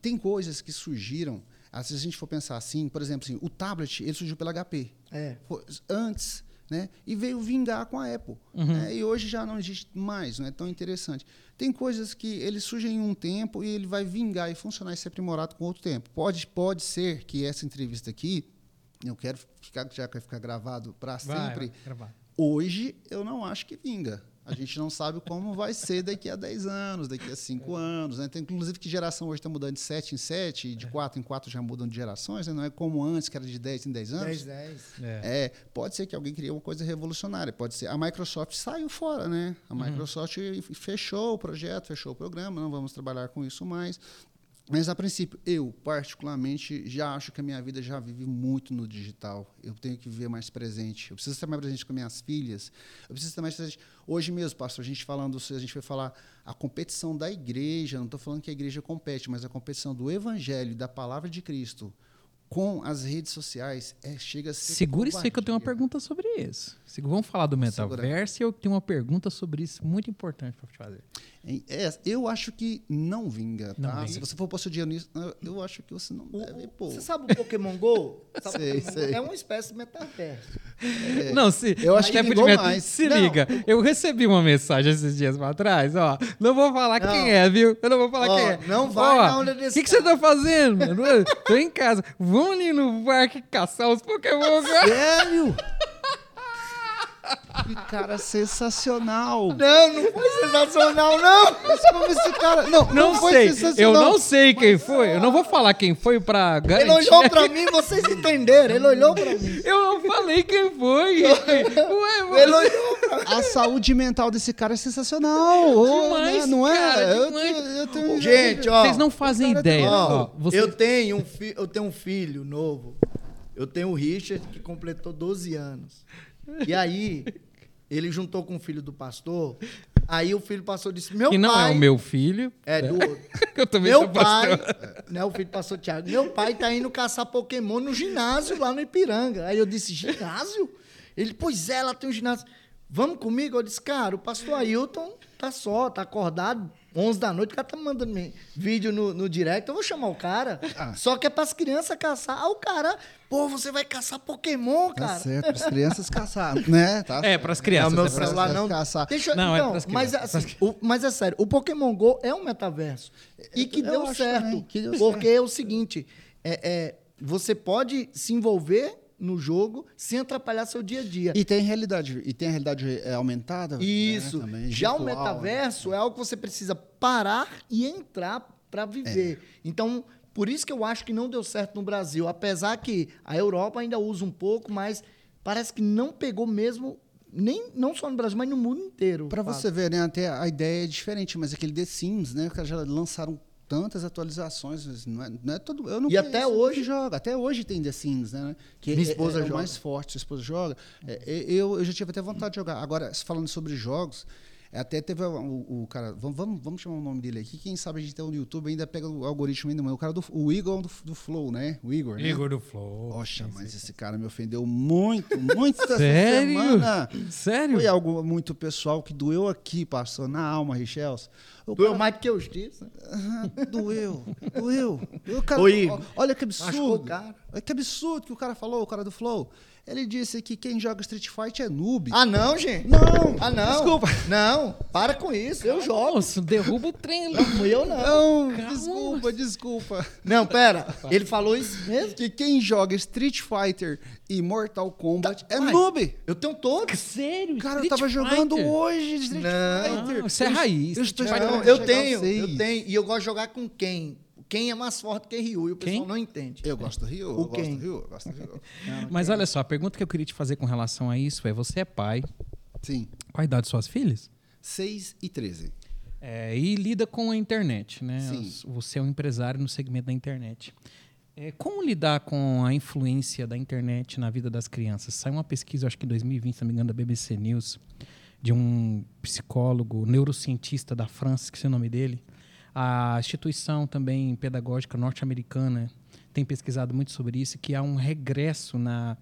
Speaker 3: Tem coisas que surgiram. Se a gente for pensar assim, por exemplo, assim, o tablet ele surgiu pela HP.
Speaker 2: É.
Speaker 3: Antes, né? E veio vingar com a Apple. Uhum. Né? E hoje já não existe mais, não é tão interessante. Tem coisas que ele surge em um tempo e ele vai vingar e funcionar e ser aprimorado com outro tempo. Pode, pode ser que essa entrevista aqui, eu quero ficar, já quer ficar gravado para sempre.
Speaker 1: Vai,
Speaker 3: hoje eu não acho que vinga. A gente não sabe como vai ser daqui a 10 anos, daqui a 5 anos. Né? Tem, inclusive, que geração hoje está mudando de 7 em 7, de 4 em 4 já mudam de gerações, né? não é como antes, que era de 10 em 10 anos.
Speaker 2: 10, 10.
Speaker 3: É. é. pode ser que alguém crie uma coisa revolucionária. Pode ser. A Microsoft saiu fora, né? A uhum. Microsoft uhum. fechou o projeto, fechou o programa, não vamos trabalhar com isso mais. Mas, a princípio, eu, particularmente, já acho que a minha vida já vive muito no digital. Eu tenho que viver mais presente. Eu preciso estar mais presente com minhas filhas. Eu preciso estar mais presente. Hoje mesmo, pastor, a gente falando, a gente foi falar a competição da igreja. Não estou falando que a igreja compete, mas a competição do evangelho, da palavra de Cristo. com as redes sociais é, chega a ser.
Speaker 1: Segura isso aí que eu tenho uma pergunta sobre isso. Vamos falar do metaverso e eu tenho uma pergunta sobre isso muito importante para te fazer.
Speaker 3: É, eu acho que não vinga,
Speaker 1: Não
Speaker 3: tá?
Speaker 1: vinga.
Speaker 3: Se você for pôr seu dinheiro nisso, eu- eu acho que você não
Speaker 2: O-
Speaker 3: deve pôr.
Speaker 2: Você sabe o Pokémon GO? *laughs* Sabe o
Speaker 3: Sei,
Speaker 2: Pokémon
Speaker 3: sei.
Speaker 2: Go? É uma espécie de metaverso.
Speaker 1: Não, se,
Speaker 3: eu acho que vingou
Speaker 1: de meta-
Speaker 3: mais.
Speaker 1: Se
Speaker 2: Não.
Speaker 1: liga, eu recebi uma mensagem esses dias pra trás, ó. Não vou falar
Speaker 2: Não.
Speaker 1: quem é, viu? Eu não vou falar
Speaker 2: Ó,
Speaker 1: quem é.
Speaker 2: não vai
Speaker 1: Ó,
Speaker 2: na onda desse
Speaker 1: O que, que você tá fazendo, mano? Tô em casa. Vamos ali no parque caçar os Pokémon. *laughs* cara.
Speaker 3: Sério? Que cara sensacional!
Speaker 2: Não, não foi sensacional, não!
Speaker 3: Mas como esse cara. Não,
Speaker 1: Não,
Speaker 3: não, foi
Speaker 1: sei. Eu
Speaker 3: sensacional.
Speaker 1: não sei quem foi. Eu não vou falar quem foi pra
Speaker 2: Ele
Speaker 1: garantir.
Speaker 2: olhou pra mim, vocês entenderam. Ele olhou pra mim.
Speaker 1: Eu não falei quem foi. *laughs* Ué, mano.
Speaker 2: Ele olhou pra mim.
Speaker 3: A saúde mental desse cara é sensacional. Ô,
Speaker 1: Demais,
Speaker 3: né? não é?
Speaker 1: cara,
Speaker 3: eu,
Speaker 1: demais.
Speaker 3: eu tenho
Speaker 2: Gente, ó.
Speaker 1: Vocês não fazem ideia.
Speaker 2: Ó,
Speaker 1: ó, você-
Speaker 2: eu, tenho um fi- eu tenho um filho novo. Eu tenho o Richard, que completou 12 anos. E aí, ele juntou com o filho do pastor. Aí o filho pastor disse: Meu
Speaker 1: que não
Speaker 2: pai.
Speaker 1: é o meu filho.
Speaker 2: É, do outro. *laughs*
Speaker 1: Eu também
Speaker 2: Meu
Speaker 1: sou
Speaker 2: pai,
Speaker 1: pastor.
Speaker 2: né, o filho do pastor Tiago, meu pai tá indo caçar Pokémon no ginásio lá no Ipiranga. Aí eu disse, ginásio? Ele, pois é, lá tem um ginásio. Vamos comigo? Eu disse, cara, o pastor Ailton tá só, tá acordado, 11 da noite, o cara tá mandando me- vídeo no, no direct, eu vou chamar o cara.
Speaker 3: Ah.
Speaker 2: Só que é pras crianças caçar. Ah, o cara, pô, você vai caçar Pokémon,
Speaker 3: Tá
Speaker 2: cara.
Speaker 3: certo, as crianças caçaram, né? Tá
Speaker 1: É, pras crianças.
Speaker 2: É, o meu
Speaker 1: é
Speaker 2: celular não.
Speaker 3: caçar.
Speaker 2: Deixa, eu-
Speaker 1: Não, é
Speaker 2: então,
Speaker 1: pras
Speaker 2: mas,
Speaker 1: crianças,
Speaker 2: assim, o- mas é sério, o Pokémon Go é um metaverso. E que
Speaker 3: Eu
Speaker 2: deu
Speaker 3: acho
Speaker 2: certo.
Speaker 3: também que deu
Speaker 2: porque é o seguinte: é, é, você pode se envolver no jogo sem atrapalhar seu dia a dia.
Speaker 3: E tem realidade, e tem realidade é, aumentada.
Speaker 2: Isso.
Speaker 3: né, também,
Speaker 2: Já o
Speaker 3: virtual,
Speaker 2: metaverso é algo que você precisa parar e entrar para viver. Então, por isso que eu acho que não deu certo no Brasil. Apesar que a Europa ainda usa um pouco, mas parece que não pegou mesmo, nem não só no Brasil, mas no mundo inteiro. Fábio.
Speaker 3: você ver, né? Até a ideia é diferente, mas aquele The Sims, né? Os caras já lançaram tantas atualizações, não é, não é todo. Eu não
Speaker 2: E até hoje-
Speaker 3: joga. Até hoje tem The Sims, né? Que
Speaker 2: Minha
Speaker 3: é-
Speaker 2: esposa
Speaker 3: é, é
Speaker 2: joga.
Speaker 3: o mais forte, sua esposa joga. É, é, eu, eu já tive até vontade de jogar. Agora, falando sobre jogos, até teve o, o- cara. Vamos, vamos, vamos chamar o nome dele aqui. Quem sabe a gente tem no YouTube ainda pega o algoritmo ainda, mas o cara do o Igor do, do Flow, né? O Igor. né?
Speaker 1: Igor do Flow.
Speaker 3: Poxa, mas esse cara me ofendeu muito, muito essa
Speaker 1: Sério?
Speaker 3: semana.
Speaker 1: Sério?
Speaker 3: Foi algo muito pessoal que doeu aqui, passou na alma, Richels. O
Speaker 2: Doeu
Speaker 3: cara-
Speaker 2: mais do que eu justiça.
Speaker 3: Ah, doeu, doeu. O cara-
Speaker 2: Ô, Igor,
Speaker 3: olha que absurdo. Olha que absurdo que o cara falou, o cara do Flow. Ele disse que quem joga Street Fight é noob.
Speaker 2: Ah, não, gente.
Speaker 3: Não,
Speaker 2: Ah, não.
Speaker 3: desculpa.
Speaker 2: Não, para com isso. Eu jogo.
Speaker 1: Nossa, derruba o trem.
Speaker 2: Não, eu não.
Speaker 3: Não, desculpa, desculpa.
Speaker 2: Não, pera. Ele falou isso mesmo?
Speaker 3: Que quem joga Street Fighter e Mortal Kombat é
Speaker 2: Uai,
Speaker 3: noob.
Speaker 2: Eu tenho todos.
Speaker 1: Sério?
Speaker 3: Cara, eu
Speaker 1: Street
Speaker 3: tava jogando
Speaker 1: Fighter?
Speaker 3: hoje Street
Speaker 2: Não,
Speaker 3: Fighter.
Speaker 1: isso é raiz.
Speaker 3: Eu estou
Speaker 2: Não, eu tenho, eu tenho. E eu gosto de jogar com quem? Quem é mais forte que Ryu? E o pessoal
Speaker 1: Quem?
Speaker 2: não entende.
Speaker 3: Eu gosto do Rio,
Speaker 2: O
Speaker 3: eu gosto
Speaker 2: quem?
Speaker 3: do Rio, eu gosto do Rio. *laughs*
Speaker 1: Mas olha só, a pergunta que eu queria te fazer com relação a isso é: você é pai,
Speaker 3: Sim,
Speaker 1: qual a idade de suas filhas?
Speaker 3: 6 e 13.
Speaker 1: É, e lida com a internet, né?
Speaker 3: Sim.
Speaker 1: Você é um empresário no segmento da internet. É, como lidar com a influência da internet na vida das crianças? Saiu uma pesquisa, acho que em 2020, se não me engano, da BBC News, de um psicólogo, neurocientista da França, que é o nome dele. A instituição também pedagógica norte-americana tem pesquisado muito sobre isso, que há um regresso na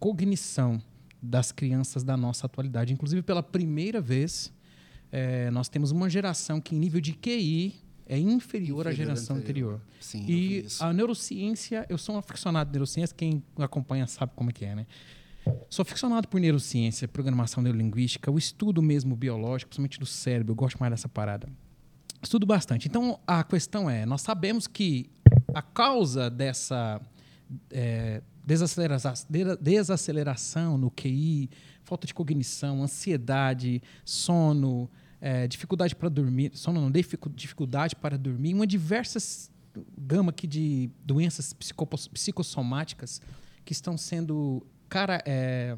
Speaker 1: cognição das crianças da nossa atualidade. Inclusive, pela primeira vez, eh, nós temos uma geração que, em nível de QI, é inferior, à
Speaker 3: Inferior à
Speaker 1: geração
Speaker 3: anterior.
Speaker 1: anterior.
Speaker 3: Sim,
Speaker 1: e a neurociência, eu sou um aficionado de neurociência, quem acompanha sabe como é que é, né? Sou aficionado por neurociência, programação neurolinguística, o estudo mesmo biológico, principalmente do cérebro, eu gosto mais dessa parada. Estudo bastante. Então, a questão é, nós sabemos que a causa dessa é, desaceleração, de- desaceleração no QI, falta de cognição, ansiedade, sono, é, dificuldade para dormir, sono não, dificu- dificuldade para dormir, uma diversas gama aqui de doenças psicossomáticas que estão sendo cara, é,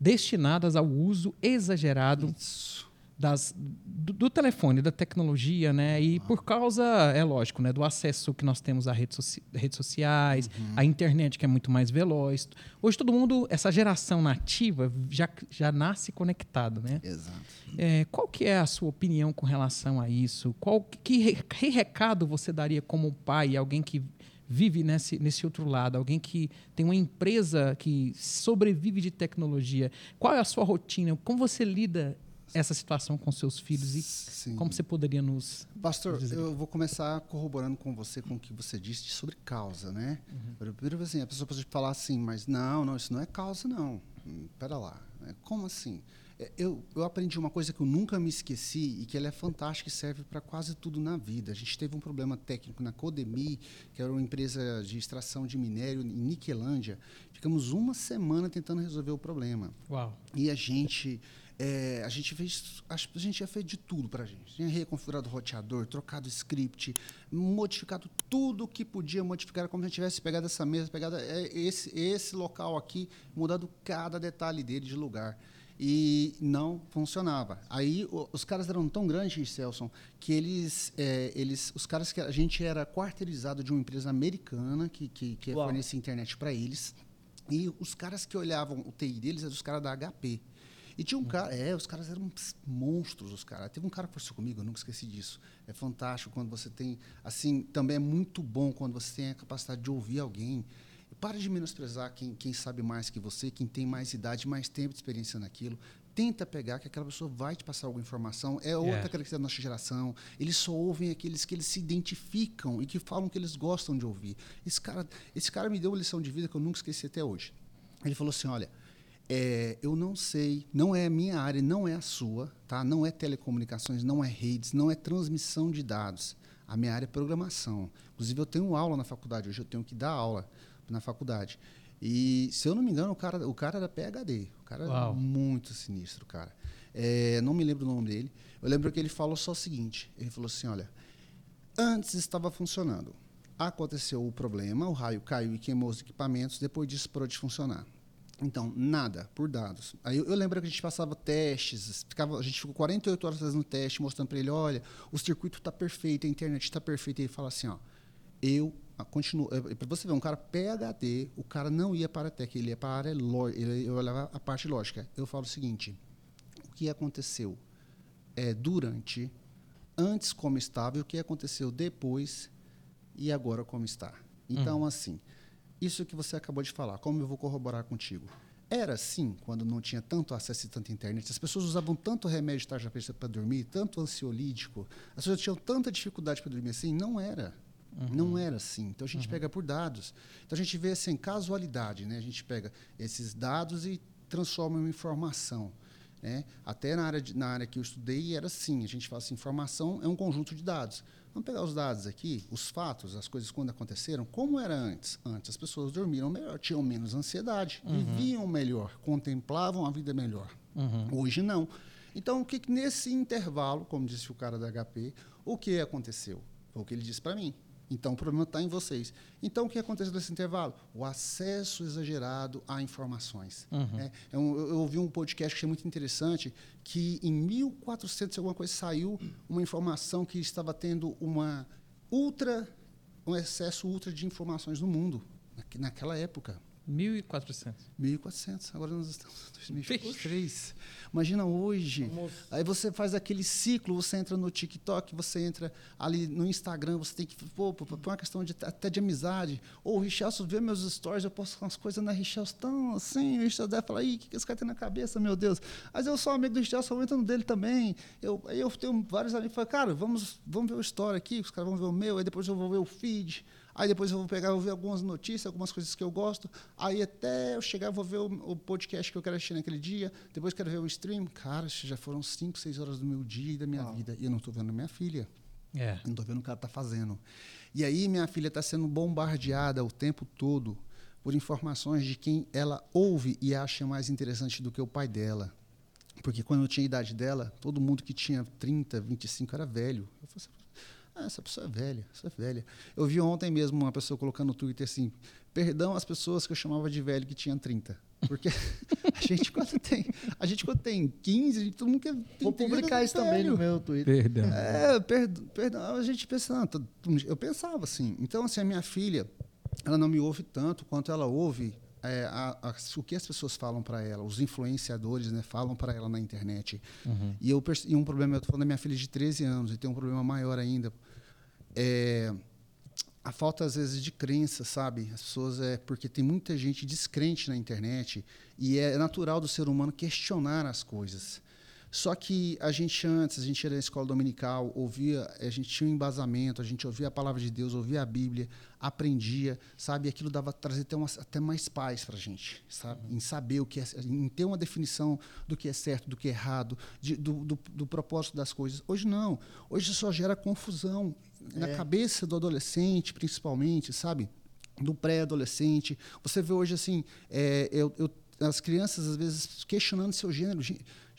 Speaker 1: destinadas ao uso exagerado
Speaker 3: Isso.
Speaker 1: Das, do, do telefone, da tecnologia, né? E por causa, é lógico, né? Do acesso que nós temos a redes, soci- redes sociais, a internet que é muito mais veloz. Hoje todo mundo, essa geração nativa já, já nasce conectado, né?
Speaker 3: Exato.
Speaker 1: É, qual que é a sua opinião com relação a isso? Qual que, que recado você daria como pai, alguém que vive nesse, nesse outro lado, alguém que tem uma empresa que sobrevive de tecnologia. Qual é a sua rotina? Como você lida essa situação com seus filhos e Sim. como você poderia nos.
Speaker 3: Pastor, nos eu vou começar corroborando com você com o que você disse sobre causa, né? Uhum. Primeiro, assim, a pessoa pode falar assim, mas não, não, isso não é causa, não. Hum, pera lá. É, como assim? É, eu, eu aprendi uma coisa que eu nunca me esqueci e que ela é fantástica e serve para quase tudo na vida. A gente teve um problema técnico na Codemi, que era uma empresa de extração de minério em Niquelândia. Ficamos uma semana tentando resolver o problema.
Speaker 1: Uau.
Speaker 3: E a gente é, a gente fez, a gente já fez de tudo para a gente. Tinha reconfigurado o roteador, trocado o script, modificado tudo que podia modificar, como se a gente tivesse pegado essa mesa, pegado é, esse, esse local aqui, mudado cada detalhe dele de lugar. E não funcionava. Aí o, os caras eram tão grandes, Celson, que eles, é, eles, os caras que a gente era quarteirizado de uma empresa americana que, que, que fornecia internet para eles. E os caras que olhavam o TI deles eram os caras da HP. E tinha um cara, é, os caras eram monstros, os caras. Teve um cara que conversou comigo, eu nunca esqueci disso. É fantástico quando você tem, assim, também é muito bom quando você tem a capacidade de ouvir alguém. Para de menosprezar quem, quem sabe mais que você, quem tem mais idade, mais tempo de experiência naquilo. Tenta pegar que aquela pessoa vai te passar alguma informação. É outra yeah. característica da nossa geração. Eles só ouvem aqueles que eles se identificam e que falam que eles gostam de ouvir. Esse cara, esse cara me deu uma lição de vida que eu nunca esqueci até hoje. Ele falou assim: olha, é, eu não sei, não é a minha área, não é a sua, tá? não é telecomunicações, não é redes, não é transmissão de dados. A minha área é programação. Inclusive, eu tenho aula na faculdade, hoje eu tenho que dar aula na faculdade. E, se eu não me engano, o cara, o cara era PHD. O cara Uau. era muito sinistro, cara. É, não me lembro o nome dele. Eu lembro que ele falou só o seguinte: ele falou assim, olha, antes estava funcionando. Aconteceu o problema, o raio caiu e queimou os equipamentos, depois disso parou de funcionar. Então, nada, por dados. Aí eu, eu, lembro que a gente passava testes, ficava, a gente ficou 48 horas fazendo teste, mostrando para ele, olha, o circuito está perfeito, a internet está perfeita. E ele fala assim, ó, eu ah, continuo. É, para você ver, um cara PhD, o cara não ia para a tech, ele ia para a área lógica, ele olhava a parte lógica. Eu falo o seguinte, o que aconteceu é, durante, antes como estava, e o que aconteceu depois e agora como está. Então, uhum. assim isso que você acabou de falar, como eu vou corroborar contigo? Era assim, quando não tinha tanto acesso e tanta internet. As pessoas usavam tanto remédio de tarja para dormir, tanto ansiolítico. As pessoas tinham tanta dificuldade para dormir assim. Não era. Uhum. Não era assim. Então a gente uhum. pega por dados. Então a gente vê assim, casualidade. Né? A gente pega esses dados e transforma em informação. Né? Até na área, de, na área que eu estudei era assim. A gente fala assim, informação é um conjunto de dados. Vamos pegar os dados aqui, os fatos, as coisas quando aconteceram. Como era antes? Antes as pessoas dormiam melhor, tinham menos ansiedade, uhum. viviam melhor, contemplavam a vida melhor. Uhum. Hoje não. Então, o que nesse intervalo, como disse o cara da HP, o que aconteceu? Foi o que ele disse para mim. Então, o problema está em vocês. Então, o que aconteceu nesse intervalo? O acesso exagerado a informações. Uhum. É, eu, eu, ouvi um podcast que achei muito interessante, que em 1400 alguma coisa saiu uma informação que estava tendo uma ultra, um excesso ultra de informações no mundo, naquela época.
Speaker 1: 1.400.
Speaker 3: 1.400. Agora nós estamos em 2023. Imagina hoje. Aí você faz aquele ciclo, você entra no TikTok, você entra ali no Instagram, você tem que. Pô, por uma questão de, até de amizade. Ou o Richelson vê meus stories, eu posto umas coisas na Richelson tão assim. O Richelson deve falar, ih, o que, que esse cara tem na cabeça, meu Deus? Mas eu sou amigo do Richelson, eu entro no dele também. Eu, aí eu tenho vários amigos que falam, cara, vamos, vamos ver o story aqui, os caras vão ver o meu, aí depois eu vou ver o feed. Aí depois eu vou pegar, vou ver algumas notícias, algumas coisas que eu gosto. Aí até eu chegar, vou ver o, o podcast que eu quero assistir naquele dia. Depois quero ver o stream. Cara, já foram 5, 6 horas do meu dia e da minha vida. E eu não estou vendo a minha filha. É. Não estou vendo o que ela está fazendo. E aí minha filha está sendo bombardeada o tempo todo por informações de quem ela ouve e acha mais interessante do que o pai dela. Porque quando eu tinha a idade dela, todo mundo que tinha 30, 25 era velho. Eu falei assim, ah, essa pessoa é velha, essa é velha. Eu vi ontem mesmo uma pessoa colocando no Twitter assim: perdão às pessoas que eu chamava de velho que tinham 30. Porque *laughs* a gente quando tem, a gente quando tem 15, a gente, todo mundo quer
Speaker 2: Vou publicar isso velho. também no meu Twitter.
Speaker 3: Perdão. É, perdão, perdão. A gente pensa, eu pensava assim. Então, assim, a minha filha, ela não me ouve tanto quanto ela ouve é, a, a, o que as pessoas falam para ela, os influenciadores né, falam para ela na internet. Uhum. E, eu, e um problema, eu estou falando da minha filha de 13 anos, e tem um problema maior ainda. É, a falta às vezes de crença, sabe? As pessoas é porque tem muita gente descrente na internet e é natural do ser humano questionar as coisas. Só que a gente antes, a gente ia na escola dominical, ouvia, a gente tinha um embasamento, a gente ouvia a palavra de Deus, ouvia a Bíblia, aprendia, sabe? E aquilo dava trazer até, uma, até mais paz para a gente, sabe? Uhum. Em saber o que é, em ter uma definição do que é certo, do que é errado, de, do, do, do, propósito das coisas. Hoje não. Hoje só gera confusão é. na cabeça do adolescente, principalmente, sabe? Do pré-adolescente. Você vê hoje assim, é, eu, eu as crianças às vezes questionando seu gênero.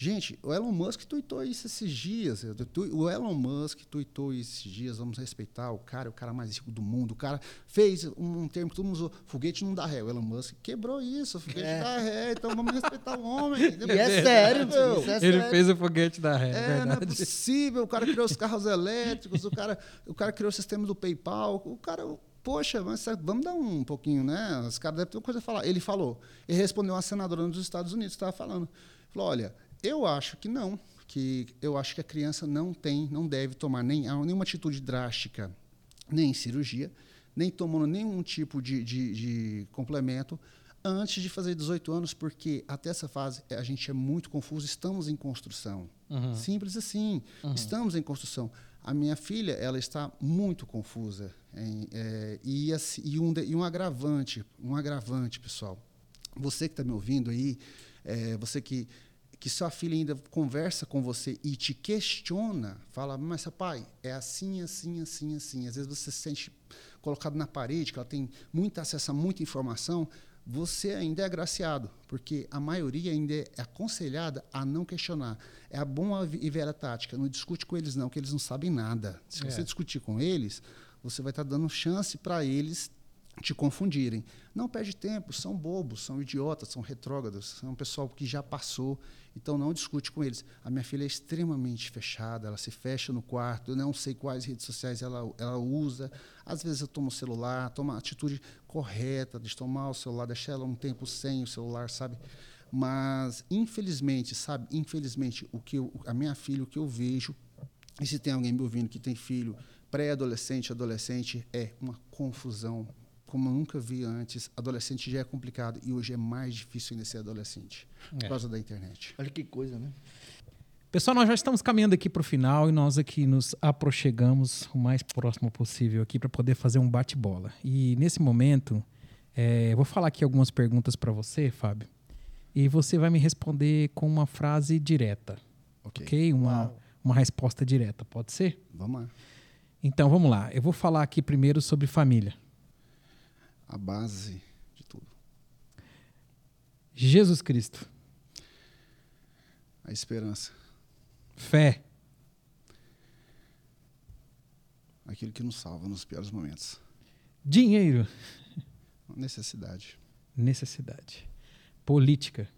Speaker 3: Gente, o Elon Musk tuitou isso esses dias. O Elon Musk tuitou isso esses dias. Vamos respeitar o cara, o cara mais rico do mundo. O cara fez um, termo que todo mundo usou: foguete não dá ré. O Elon Musk quebrou isso, foguete é. dá ré. Então vamos respeitar o homem. *laughs*
Speaker 2: E é sério, meu. É
Speaker 1: Ele sério. fez o foguete da ré.
Speaker 3: É, é não é possível. O cara criou os carros elétricos, o cara, o cara criou o sistema do PayPal. O cara poxa, mas vamos dar um pouquinho, né? Os caras devem ter uma coisa a falar. Ele falou. Ele respondeu uma senadora dos Estados Unidos, estava falando. Falou, olha, eu acho que não, que eu acho que a criança não tem, não deve tomar nem, nenhuma atitude drástica, nem cirurgia, nem tomando nenhum tipo de, de, de complemento antes de fazer 18 anos, porque até essa fase a gente é muito confuso, estamos em construção. Uhum. Simples assim, uhum. estamos em construção. A minha filha, ela está muito confusa. Em, é, e, assim, e, um, e um agravante, um agravante, pessoal. Você que está me ouvindo aí, é, você que que sua filha ainda conversa com você e te questiona, fala, mas seu pai, é assim, assim, assim, assim. Às vezes você se sente colocado na parede, que ela tem muito acesso a muita informação, você ainda é agraciado, porque a maioria ainda é aconselhada a não questionar. É a boa e velha tática, não discute com eles não, que eles não sabem nada. Se é. você discutir com eles, você vai estar dando chance para eles te confundirem. Não perde tempo, são bobos, são idiotas, são retrógrados, são um pessoal que já passou, então não discute com eles. A minha filha é extremamente fechada, ela se fecha no quarto, eu não sei quais redes sociais ela, ela usa. Às vezes eu tomo o celular, tomo a atitude correta de tomar o celular, deixar ela um tempo sem o celular, sabe? Mas infelizmente, sabe, infelizmente o que eu, a minha filha, o que eu vejo, e se tem alguém me ouvindo que tem filho pré-adolescente, adolescente, é uma confusão como eu nunca vi antes. Adolescente já é complicado e hoje é mais difícil ainda ser adolescente é. por causa da internet.
Speaker 2: Olha que coisa, né?
Speaker 1: Pessoal, nós já estamos caminhando aqui para o final e nós aqui nos aproximamos o mais próximo possível aqui para poder fazer um bate-bola. E nesse momento, é, vou falar aqui algumas perguntas para você, Fábio, e você vai me responder com uma frase direta, ok? okay? Uma, uma resposta direta, pode ser?
Speaker 3: Vamos lá.
Speaker 1: Então, vamos lá. Eu vou falar aqui primeiro sobre família
Speaker 3: a base de tudo.
Speaker 1: Jesus Cristo.
Speaker 3: A esperança.
Speaker 1: Fé.
Speaker 3: Aquilo que nos salva nos piores momentos.
Speaker 1: Dinheiro.
Speaker 3: Necessidade.
Speaker 1: Necessidade. Política.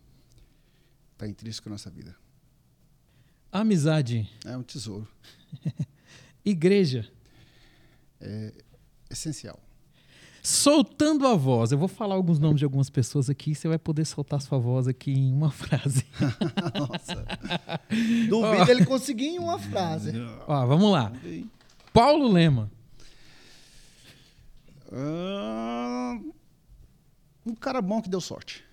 Speaker 3: Está intrínseco na nossa vida.
Speaker 1: Amizade.
Speaker 3: É um tesouro. *laughs*
Speaker 1: Igreja.
Speaker 3: É essencial
Speaker 1: soltando a voz. Eu vou falar alguns nomes de algumas pessoas aqui você vai poder soltar sua voz aqui em uma frase. *laughs*
Speaker 2: Nossa. Duvido oh. ele conseguir em uma frase.
Speaker 1: Ó, vamos lá. Paulo Lema.
Speaker 3: Uh, um cara bom que deu sorte.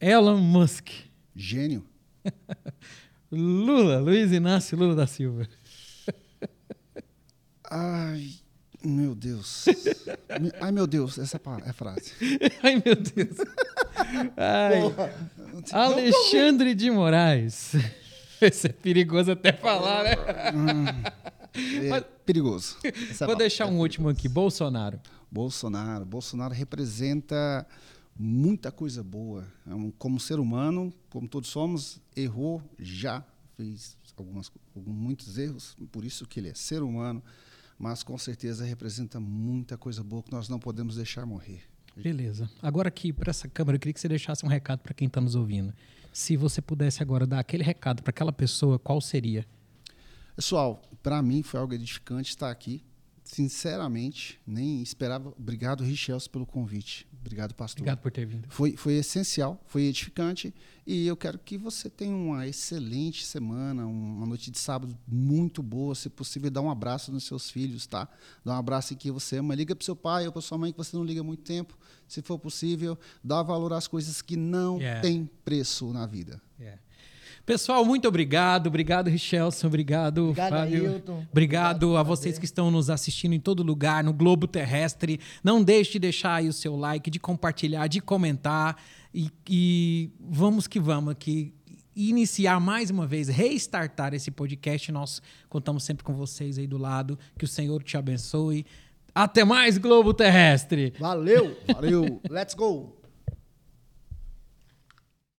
Speaker 1: Elon Musk.
Speaker 3: Gênio. *laughs*
Speaker 1: Lula, Luiz Inácio Lula da Silva. *laughs*
Speaker 3: Ai, meu Deus. Ai, meu Deus, essa é a frase. *laughs*
Speaker 1: Ai, meu Deus. Ai. Alexandre de Moraes. *laughs* Esse é perigoso até falar, né?
Speaker 3: Hum, é Mas, perigoso.
Speaker 1: Essa vou deixar um é último aqui. Bolsonaro.
Speaker 3: Bolsonaro. Bolsonaro representa muita coisa boa. É como ser humano, como todos somos, errou já, fez algumas, muitos erros, por isso que ele é ser humano mas com certeza representa muita coisa boa que nós não podemos deixar morrer.
Speaker 1: Beleza. Agora aqui para essa câmera, eu queria que você deixasse um recado para quem está nos ouvindo. Se você pudesse agora dar aquele recado para aquela pessoa, qual seria?
Speaker 3: Pessoal, para mim foi algo edificante estar aqui. Sinceramente, nem esperava. Obrigado, Richels, pelo convite. Obrigado, pastor.
Speaker 1: Obrigado por ter vindo.
Speaker 3: Foi, foi essencial, foi edificante. E eu quero que você tenha uma excelente semana, uma noite de sábado muito boa. Se possível, dá um abraço nos seus filhos, tá? Dá um abraço em quem você ama. Liga para seu pai ou para sua mãe que você não liga muito tempo. Se for possível, dá valor às coisas que não
Speaker 1: Yeah.
Speaker 3: têm preço na vida.
Speaker 1: É. Pessoal, muito obrigado. Obrigado, Richelson. Obrigado,
Speaker 2: Obrigado,
Speaker 1: Fábio.
Speaker 2: Ailton.
Speaker 1: Obrigado,
Speaker 2: Obrigado
Speaker 1: a vocês que estão nos assistindo em todo lugar, no globo terrestre. Não deixe de deixar aí o seu like, de compartilhar, de comentar. E, e vamos que vamos, que iniciar mais uma vez, restartar esse podcast. Nós contamos sempre com vocês aí do lado. Que o Senhor te abençoe. Até mais, Globo Terrestre!
Speaker 2: Valeu! Valeu! Let's go!